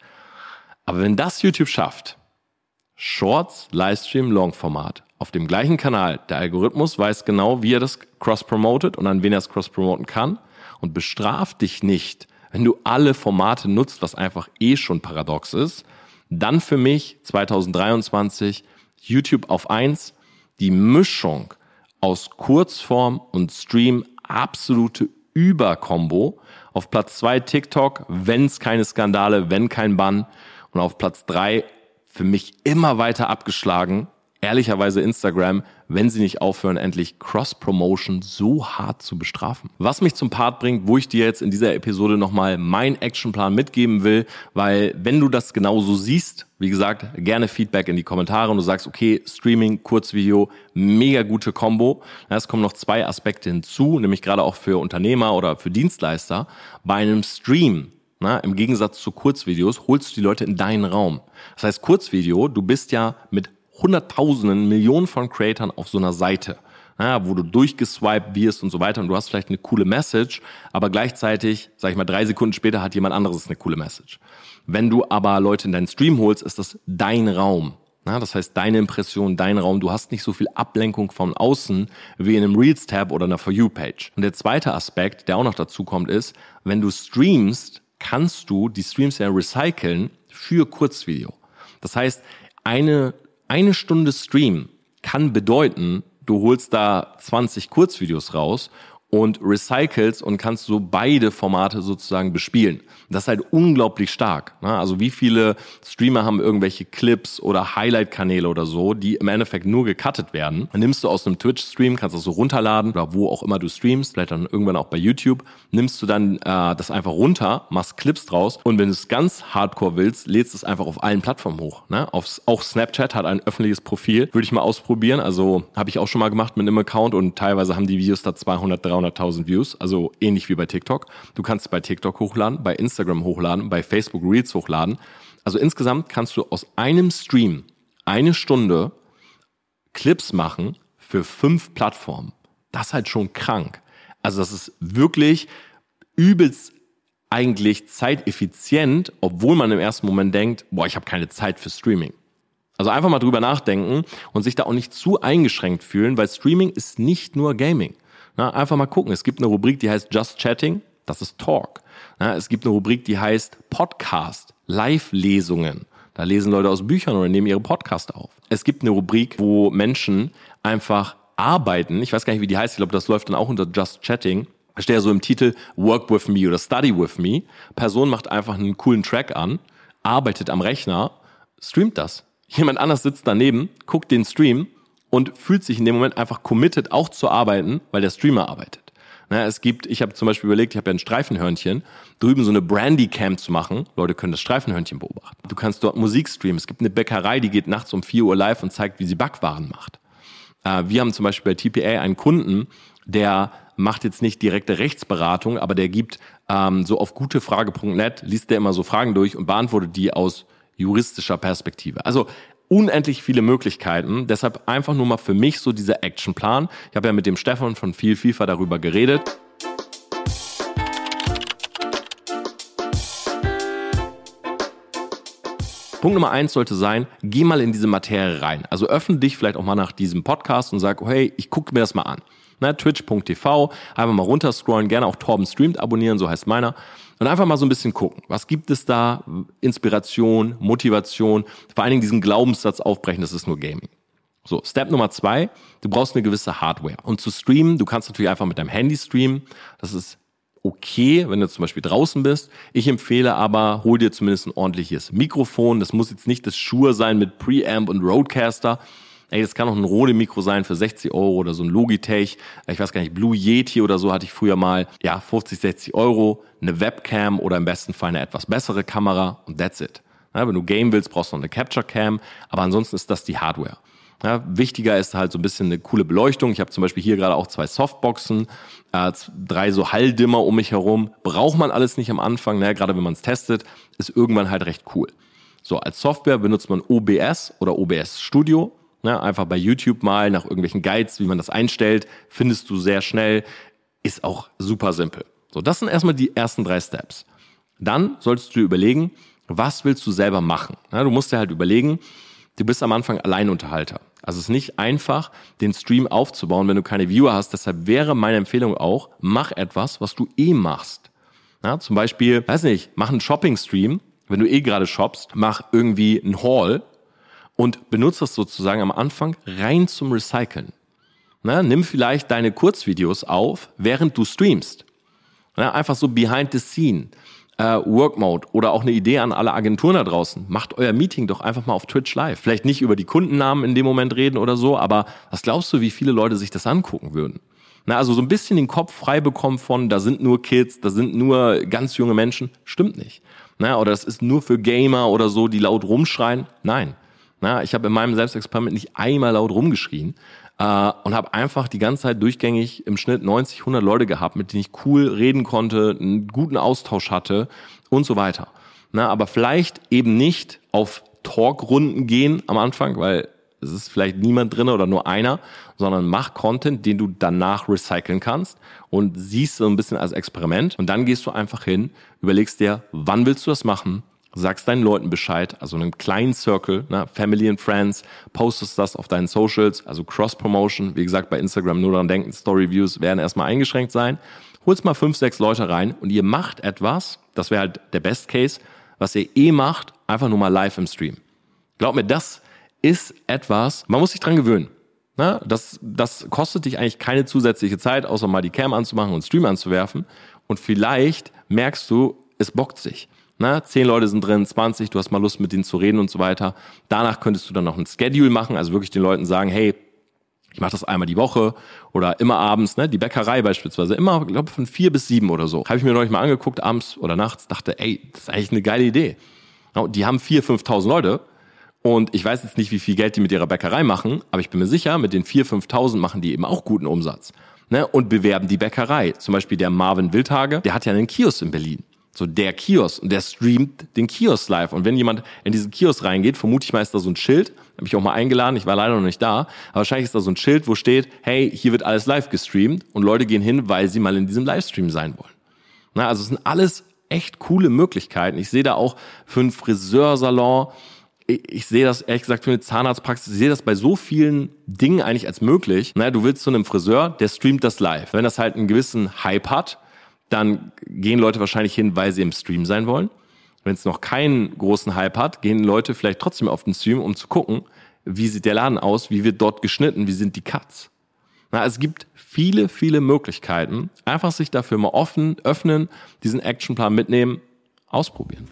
Aber wenn das YouTube schafft, Shorts, Livestream, Long-Format auf dem gleichen Kanal, der Algorithmus weiß genau, wie er das cross-promotet und an wen er es cross-promoten kann und bestraft dich nicht, wenn du alle Formate nutzt, was einfach eh schon paradox ist, dann für mich 2023 YouTube auf eins die Mischung aus Kurzform und Stream absolute Überkombo. Auf Platz zwei TikTok, wenn es keine Skandale, wenn kein Bann. Und auf Platz drei für mich immer weiter abgeschlagen ehrlicherweise Instagram, wenn sie nicht aufhören, endlich Cross-Promotion so hart zu bestrafen. Was mich zum Part bringt, wo ich dir jetzt in dieser Episode nochmal meinen Actionplan mitgeben will, weil wenn du das genauso siehst, wie gesagt, gerne Feedback in die Kommentare und du sagst, okay, Streaming, Kurzvideo, mega gute Combo. Es kommen noch zwei Aspekte hinzu, nämlich gerade auch für Unternehmer oder für Dienstleister. Bei einem Stream na, im Gegensatz zu Kurzvideos holst du die Leute in deinen Raum. Das heißt, Kurzvideo, du bist ja mit Hunderttausenden, Millionen von Creatern auf so einer Seite, ja, wo du durchgeswiped wirst und so weiter und du hast vielleicht eine coole Message, aber gleichzeitig, sag ich mal, drei Sekunden später hat jemand anderes eine coole Message. Wenn du aber Leute in deinen Stream holst, ist das dein Raum. Ja, das heißt, deine Impression, dein Raum, du hast nicht so viel Ablenkung von außen wie in einem Reels-Tab oder einer For You-Page. Und der zweite Aspekt, der auch noch dazu kommt, ist, wenn du streamst, kannst du die Streams ja recyceln für Kurzvideo. Das heißt, eine eine Stunde Stream kann bedeuten, du holst da 20 Kurzvideos raus und recycelst und kannst so beide Formate sozusagen bespielen. Das ist halt unglaublich stark. Ne? Also wie viele Streamer haben irgendwelche Clips oder Highlight-Kanäle oder so, die im Endeffekt nur gecuttet werden. Dann nimmst du aus einem Twitch-Stream, kannst das so runterladen oder wo auch immer du streamst, vielleicht dann irgendwann auch bei YouTube, nimmst du dann äh, das einfach runter, machst Clips draus und wenn du es ganz hardcore willst, lädst es einfach auf allen Plattformen hoch. Ne? Auf, auch Snapchat hat ein öffentliches Profil, würde ich mal ausprobieren. Also habe ich auch schon mal gemacht mit einem Account und teilweise haben die Videos da 200, 300.000 Views, also ähnlich wie bei TikTok. Du kannst bei TikTok hochladen, bei Instagram Instagram hochladen, bei Facebook Reels hochladen. Also insgesamt kannst du aus einem Stream eine Stunde Clips machen für fünf Plattformen. Das ist halt schon krank. Also das ist wirklich übelst eigentlich zeiteffizient, obwohl man im ersten Moment denkt, boah, ich habe keine Zeit für Streaming. Also einfach mal drüber nachdenken und sich da auch nicht zu eingeschränkt fühlen, weil Streaming ist nicht nur Gaming. Na, einfach mal gucken. Es gibt eine Rubrik, die heißt Just Chatting. Das ist Talk. Ja, es gibt eine Rubrik, die heißt Podcast, Live-Lesungen. Da lesen Leute aus Büchern oder nehmen ihre Podcast auf. Es gibt eine Rubrik, wo Menschen einfach arbeiten. Ich weiß gar nicht, wie die heißt. Ich glaube, das läuft dann auch unter Just Chatting. Da steht ja so im Titel Work with me oder Study with me. Person macht einfach einen coolen Track an, arbeitet am Rechner, streamt das. Jemand anders sitzt daneben, guckt den Stream und fühlt sich in dem Moment einfach committed, auch zu arbeiten, weil der Streamer arbeitet. Na, es gibt, ich habe zum Beispiel überlegt, ich habe ja ein Streifenhörnchen, drüben so eine Brandy-Cam zu machen. Leute können das Streifenhörnchen beobachten. Du kannst dort Musik streamen. Es gibt eine Bäckerei, die geht nachts um 4 Uhr live und zeigt, wie sie Backwaren macht. Äh, wir haben zum Beispiel bei TPA einen Kunden, der macht jetzt nicht direkte Rechtsberatung, aber der gibt ähm, so auf gutefrage.net, liest der immer so Fragen durch und beantwortet die aus juristischer Perspektive. Also unendlich viele Möglichkeiten. Deshalb einfach nur mal für mich so dieser Actionplan. Ich habe ja mit dem Stefan von viel FIFA darüber geredet. Punkt Nummer eins sollte sein, geh mal in diese Materie rein. Also öffne dich vielleicht auch mal nach diesem Podcast und sag, hey, ich gucke mir das mal an. Twitch.tv, einfach mal runterscrollen, gerne auch Torben streamt abonnieren, so heißt meiner. Und einfach mal so ein bisschen gucken, was gibt es da? Inspiration, Motivation, vor allen Dingen diesen Glaubenssatz aufbrechen, das ist nur Gaming. So, Step Nummer zwei, du brauchst eine gewisse Hardware. Und zu streamen, du kannst natürlich einfach mit deinem Handy streamen. Das ist okay, wenn du zum Beispiel draußen bist. Ich empfehle aber, hol dir zumindest ein ordentliches Mikrofon. Das muss jetzt nicht das Shure sein mit Preamp und Roadcaster, Ey, das kann auch ein Rode-Mikro sein für 60 Euro oder so ein Logitech. Ich weiß gar nicht, Blue Yeti oder so hatte ich früher mal. Ja, 50, 60 Euro, eine Webcam oder im besten Fall eine etwas bessere Kamera und that's it. Ja, wenn du game willst, brauchst du noch eine Capture Cam, aber ansonsten ist das die Hardware. Ja, wichtiger ist halt so ein bisschen eine coole Beleuchtung. Ich habe zum Beispiel hier gerade auch zwei Softboxen, äh, drei so Halldimmer um mich herum. Braucht man alles nicht am Anfang, ne? gerade wenn man es testet, ist irgendwann halt recht cool. So, als Software benutzt man OBS oder OBS Studio. Ne? Einfach bei YouTube mal nach irgendwelchen Guides, wie man das einstellt, findest du sehr schnell. Ist auch super simpel. So, das sind erstmal die ersten drei Steps. Dann solltest du überlegen, was willst du selber machen? Ja, du musst dir halt überlegen, du bist am Anfang Alleinunterhalter. Also es ist nicht einfach, den Stream aufzubauen, wenn du keine Viewer hast. Deshalb wäre meine Empfehlung auch, mach etwas, was du eh machst. Ja, zum Beispiel, weiß nicht, mach einen Shopping-Stream, wenn du eh gerade shoppst, mach irgendwie einen Haul und benutze das sozusagen am Anfang rein zum Recyceln. Na, nimm vielleicht deine Kurzvideos auf, während du streamst. Na, einfach so behind the scene äh, Work Mode oder auch eine Idee an alle Agenturen da draußen. Macht euer Meeting doch einfach mal auf Twitch live. Vielleicht nicht über die Kundennamen in dem Moment reden oder so, aber was glaubst du, wie viele Leute sich das angucken würden? Na, also so ein bisschen den Kopf frei bekommen von, da sind nur Kids, da sind nur ganz junge Menschen. Stimmt nicht. Na, oder das ist nur für Gamer oder so, die laut rumschreien. Nein. Na, ich habe in meinem Selbstexperiment nicht einmal laut rumgeschrien äh, und habe einfach die ganze Zeit durchgängig im Schnitt 90, 100 Leute gehabt, mit denen ich cool reden konnte, einen guten Austausch hatte und so weiter. Na, aber vielleicht eben nicht auf Talkrunden gehen am Anfang, weil es ist vielleicht niemand drin oder nur einer, sondern mach Content, den du danach recyceln kannst und siehst so ein bisschen als Experiment und dann gehst du einfach hin, überlegst dir, wann willst du das machen, sagst deinen Leuten Bescheid, also einem kleinen Circle, ne, Family and Friends, postest das auf deinen Socials, also Cross-Promotion, wie gesagt, bei Instagram nur daran denken, Story-Views werden erstmal eingeschränkt sein, holst mal fünf, sechs Leute rein und ihr macht etwas, das wäre halt der Best Case, was ihr eh macht, einfach nur mal live im Stream. Glaub mir, das ist etwas, man muss sich dran gewöhnen. Ne? Das, das kostet dich eigentlich keine zusätzliche Zeit, außer mal die Cam anzumachen und Stream anzuwerfen. Und vielleicht merkst du, es bockt sich. Na, zehn Leute sind drin, 20, du hast mal Lust mit denen zu reden und so weiter. Danach könntest du dann noch ein Schedule machen, also wirklich den Leuten sagen, hey, ich mache das einmal die Woche oder immer abends, ne? Die Bäckerei beispielsweise, immer, glaube von vier bis sieben oder so. Habe ich mir neulich mal angeguckt, abends oder nachts, dachte, ey, das ist eigentlich eine geile Idee. Die haben vier, 5.000 Leute und ich weiß jetzt nicht, wie viel Geld die mit ihrer Bäckerei machen, aber ich bin mir sicher, mit den vier, 5.000 machen die eben auch guten Umsatz. Ne? Und bewerben die Bäckerei. Zum Beispiel der Marvin Wildhage, der hat ja einen Kiosk in Berlin so der Kiosk und der streamt den Kiosk live. Und wenn jemand in diesen Kiosk reingeht, vermute ich mal ist da so ein Schild, habe ich auch mal eingeladen, ich war leider noch nicht da, aber wahrscheinlich ist da so ein Schild, wo steht, hey, hier wird alles live gestreamt und Leute gehen hin, weil sie mal in diesem Livestream sein wollen. Na, also es sind alles echt coole Möglichkeiten. Ich sehe da auch für einen Friseursalon, ich, sehe das ehrlich gesagt für eine Zahnarztpraxis, ich sehe das bei so vielen Dingen eigentlich als möglich. Na, du willst zu einem Friseur, der streamt das live. Wenn das halt einen gewissen Hype hat, dann gehen Leute wahrscheinlich hin, weil sie im Stream sein wollen. Wenn es noch keinen großen Hype hat, gehen Leute vielleicht trotzdem auf den Stream, um zu gucken, wie sieht der Laden aus, wie wird dort geschnitten, wie sind die Cuts. Na, es gibt viele, viele Möglichkeiten. Einfach sich dafür mal offen öffnen, diesen Actionplan mitnehmen, ausprobieren.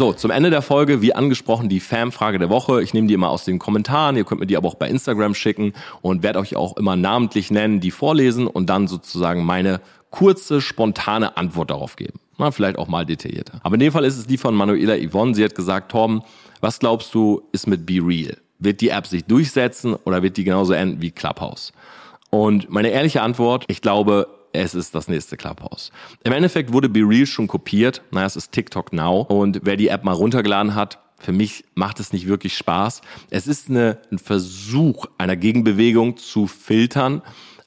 So, zum Ende der Folge, wie angesprochen, die Fan-Frage der Woche. Ich nehme die immer aus den Kommentaren. Ihr könnt mir die aber auch bei Instagram schicken und werde euch auch immer namentlich nennen, die vorlesen und dann sozusagen meine kurze, spontane Antwort darauf geben. Na, vielleicht auch mal detaillierter. Aber in dem Fall ist es die von Manuela Yvonne. Sie hat gesagt, Torben, was glaubst du, ist mit Be Real? Wird die App sich durchsetzen oder wird die genauso enden wie Clubhouse? Und meine ehrliche Antwort, ich glaube, es ist das nächste Clubhouse. Im Endeffekt wurde Be Real schon kopiert. Naja, es ist TikTok Now. Und wer die App mal runtergeladen hat, für mich macht es nicht wirklich Spaß. Es ist eine, ein Versuch einer Gegenbewegung zu filtern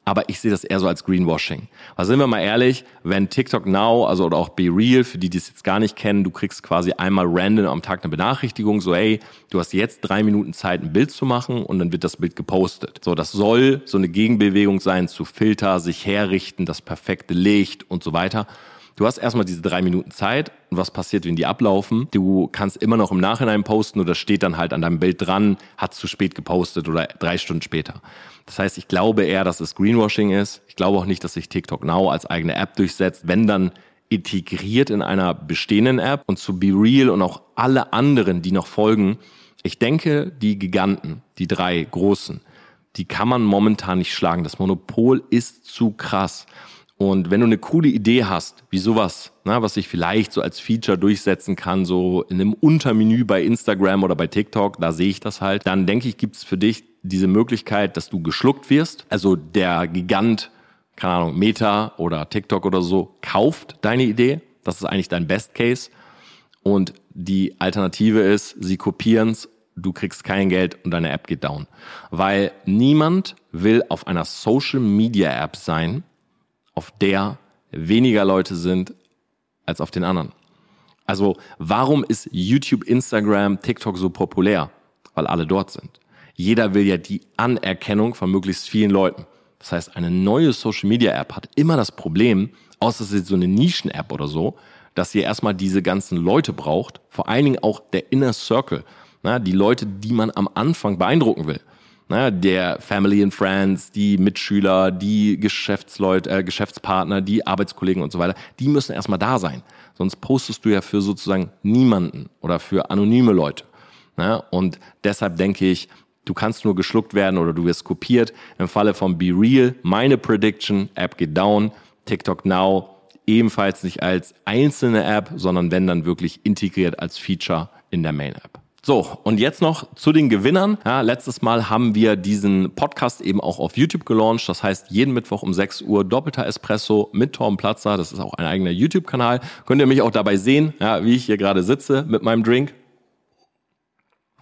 aber ich sehe das eher so als Greenwashing. Also sind wir mal ehrlich, wenn TikTok Now, also oder auch Be Real, für die, die es jetzt gar nicht kennen, du kriegst quasi einmal random am Tag eine Benachrichtigung, so hey, du hast jetzt drei Minuten Zeit, ein Bild zu machen und dann wird das Bild gepostet. So, das soll so eine Gegenbewegung sein zu Filter, sich herrichten, das perfekte Licht und so weiter. Du hast erstmal diese drei Minuten Zeit und was passiert, wenn die ablaufen? Du kannst immer noch im Nachhinein posten oder steht dann halt an deinem Bild dran, hat zu spät gepostet oder drei Stunden später. Das heißt, ich glaube eher, dass es Greenwashing ist. Ich glaube auch nicht, dass sich TikTok Now als eigene App durchsetzt. Wenn dann integriert in einer bestehenden App und zu Be Real und auch alle anderen, die noch folgen. Ich denke, die Giganten, die drei großen, die kann man momentan nicht schlagen. Das Monopol ist zu krass. Und wenn du eine coole Idee hast, wie sowas, na, was sich vielleicht so als Feature durchsetzen kann, so in einem Untermenü bei Instagram oder bei TikTok, da sehe ich das halt, dann denke ich, gibt es für dich diese Möglichkeit, dass du geschluckt wirst. Also der Gigant, keine Ahnung, Meta oder TikTok oder so, kauft deine Idee. Das ist eigentlich dein Best Case. Und die Alternative ist, sie kopieren es, du kriegst kein Geld und deine App geht down. Weil niemand will auf einer Social Media App sein, auf der weniger Leute sind als auf den anderen. Also warum ist YouTube, Instagram, TikTok so populär? Weil alle dort sind. Jeder will ja die Anerkennung von möglichst vielen Leuten. Das heißt, eine neue Social Media App hat immer das Problem, außer es ist so eine Nischen-App oder so, dass sie erstmal diese ganzen Leute braucht, vor allen Dingen auch der Inner Circle, na, die Leute, die man am Anfang beeindrucken will. Na, der Family and Friends, die Mitschüler, die Geschäftsleute, äh, Geschäftspartner, die Arbeitskollegen und so weiter, die müssen erstmal da sein. Sonst postest du ja für sozusagen niemanden oder für anonyme Leute. Na, und deshalb denke ich, du kannst nur geschluckt werden oder du wirst kopiert. Im Falle von Be Real, meine Prediction, App geht down, TikTok Now ebenfalls nicht als einzelne App, sondern wenn dann wirklich integriert als Feature in der Main App. So, und jetzt noch zu den Gewinnern. Ja, letztes Mal haben wir diesen Podcast eben auch auf YouTube gelauncht. Das heißt, jeden Mittwoch um 6 Uhr doppelter Espresso mit Torben Platzer. Das ist auch ein eigener YouTube-Kanal. Könnt ihr mich auch dabei sehen, ja, wie ich hier gerade sitze mit meinem Drink.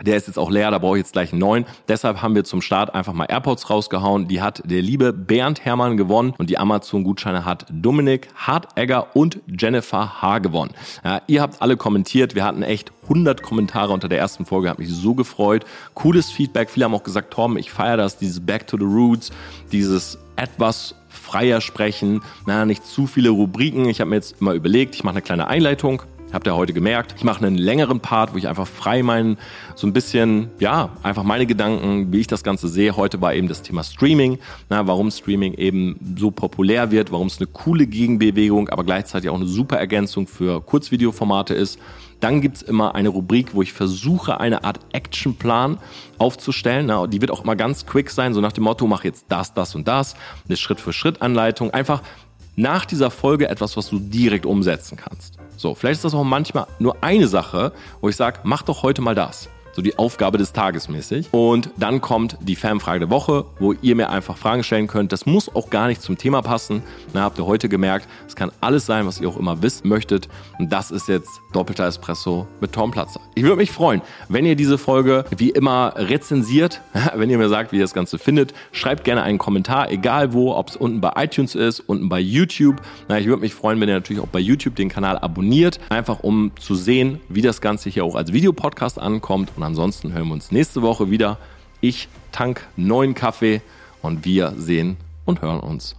Der ist jetzt auch leer, da brauche ich jetzt gleich einen neuen. Deshalb haben wir zum Start einfach mal AirPods rausgehauen. Die hat der liebe Bernd Hermann gewonnen und die Amazon-Gutscheine hat Dominik Hartegger und Jennifer H. gewonnen. Ja, ihr habt alle kommentiert. Wir hatten echt 100 Kommentare unter der ersten Folge. Hat mich so gefreut. Cooles Feedback. Viele haben auch gesagt, Tom, ich feiere das, dieses Back to the Roots, dieses etwas freier sprechen, na, nicht zu viele Rubriken. Ich habe mir jetzt immer überlegt, ich mache eine kleine Einleitung Habt ihr heute gemerkt. Ich mache einen längeren Part, wo ich einfach frei meinen, so ein bisschen, ja, einfach meine Gedanken, wie ich das Ganze sehe. Heute war eben das Thema Streaming, na, warum Streaming eben so populär wird, warum es eine coole Gegenbewegung, aber gleichzeitig auch eine super Ergänzung für Kurzvideoformate ist. Dann gibt's immer eine Rubrik, wo ich versuche, eine Art Actionplan aufzustellen. Na, die wird auch immer ganz quick sein, so nach dem Motto, mach jetzt das, das und das. Eine Schritt-für-Schritt-Anleitung. Einfach nach dieser Folge etwas, was du direkt umsetzen kannst. So, vielleicht ist das auch manchmal nur eine Sache, wo ich sage, mach doch heute mal das so die Aufgabe des Tages mäßig. Und dann kommt die Fanfrage der Woche, wo ihr mir einfach Fragen stellen könnt. Das muss auch gar nicht zum Thema passen. Na, habt ihr heute gemerkt, es kann alles sein, was ihr auch immer wissen möchtet. Und das ist jetzt doppelter Espresso mit Tom Platzer. Ich würde mich freuen, wenn ihr diese Folge wie immer rezensiert, [LAUGHS] wenn ihr mir sagt, wie ihr das Ganze findet. Schreibt gerne einen Kommentar, egal wo, ob es unten bei iTunes ist, unten bei YouTube. Na, ich würde mich freuen, wenn ihr natürlich auch bei YouTube den Kanal abonniert, einfach um zu sehen, wie das Ganze hier auch als Videopodcast ankommt. Und ansonsten hören wir uns nächste Woche wieder. Ich tank neuen Kaffee und wir sehen und hören uns.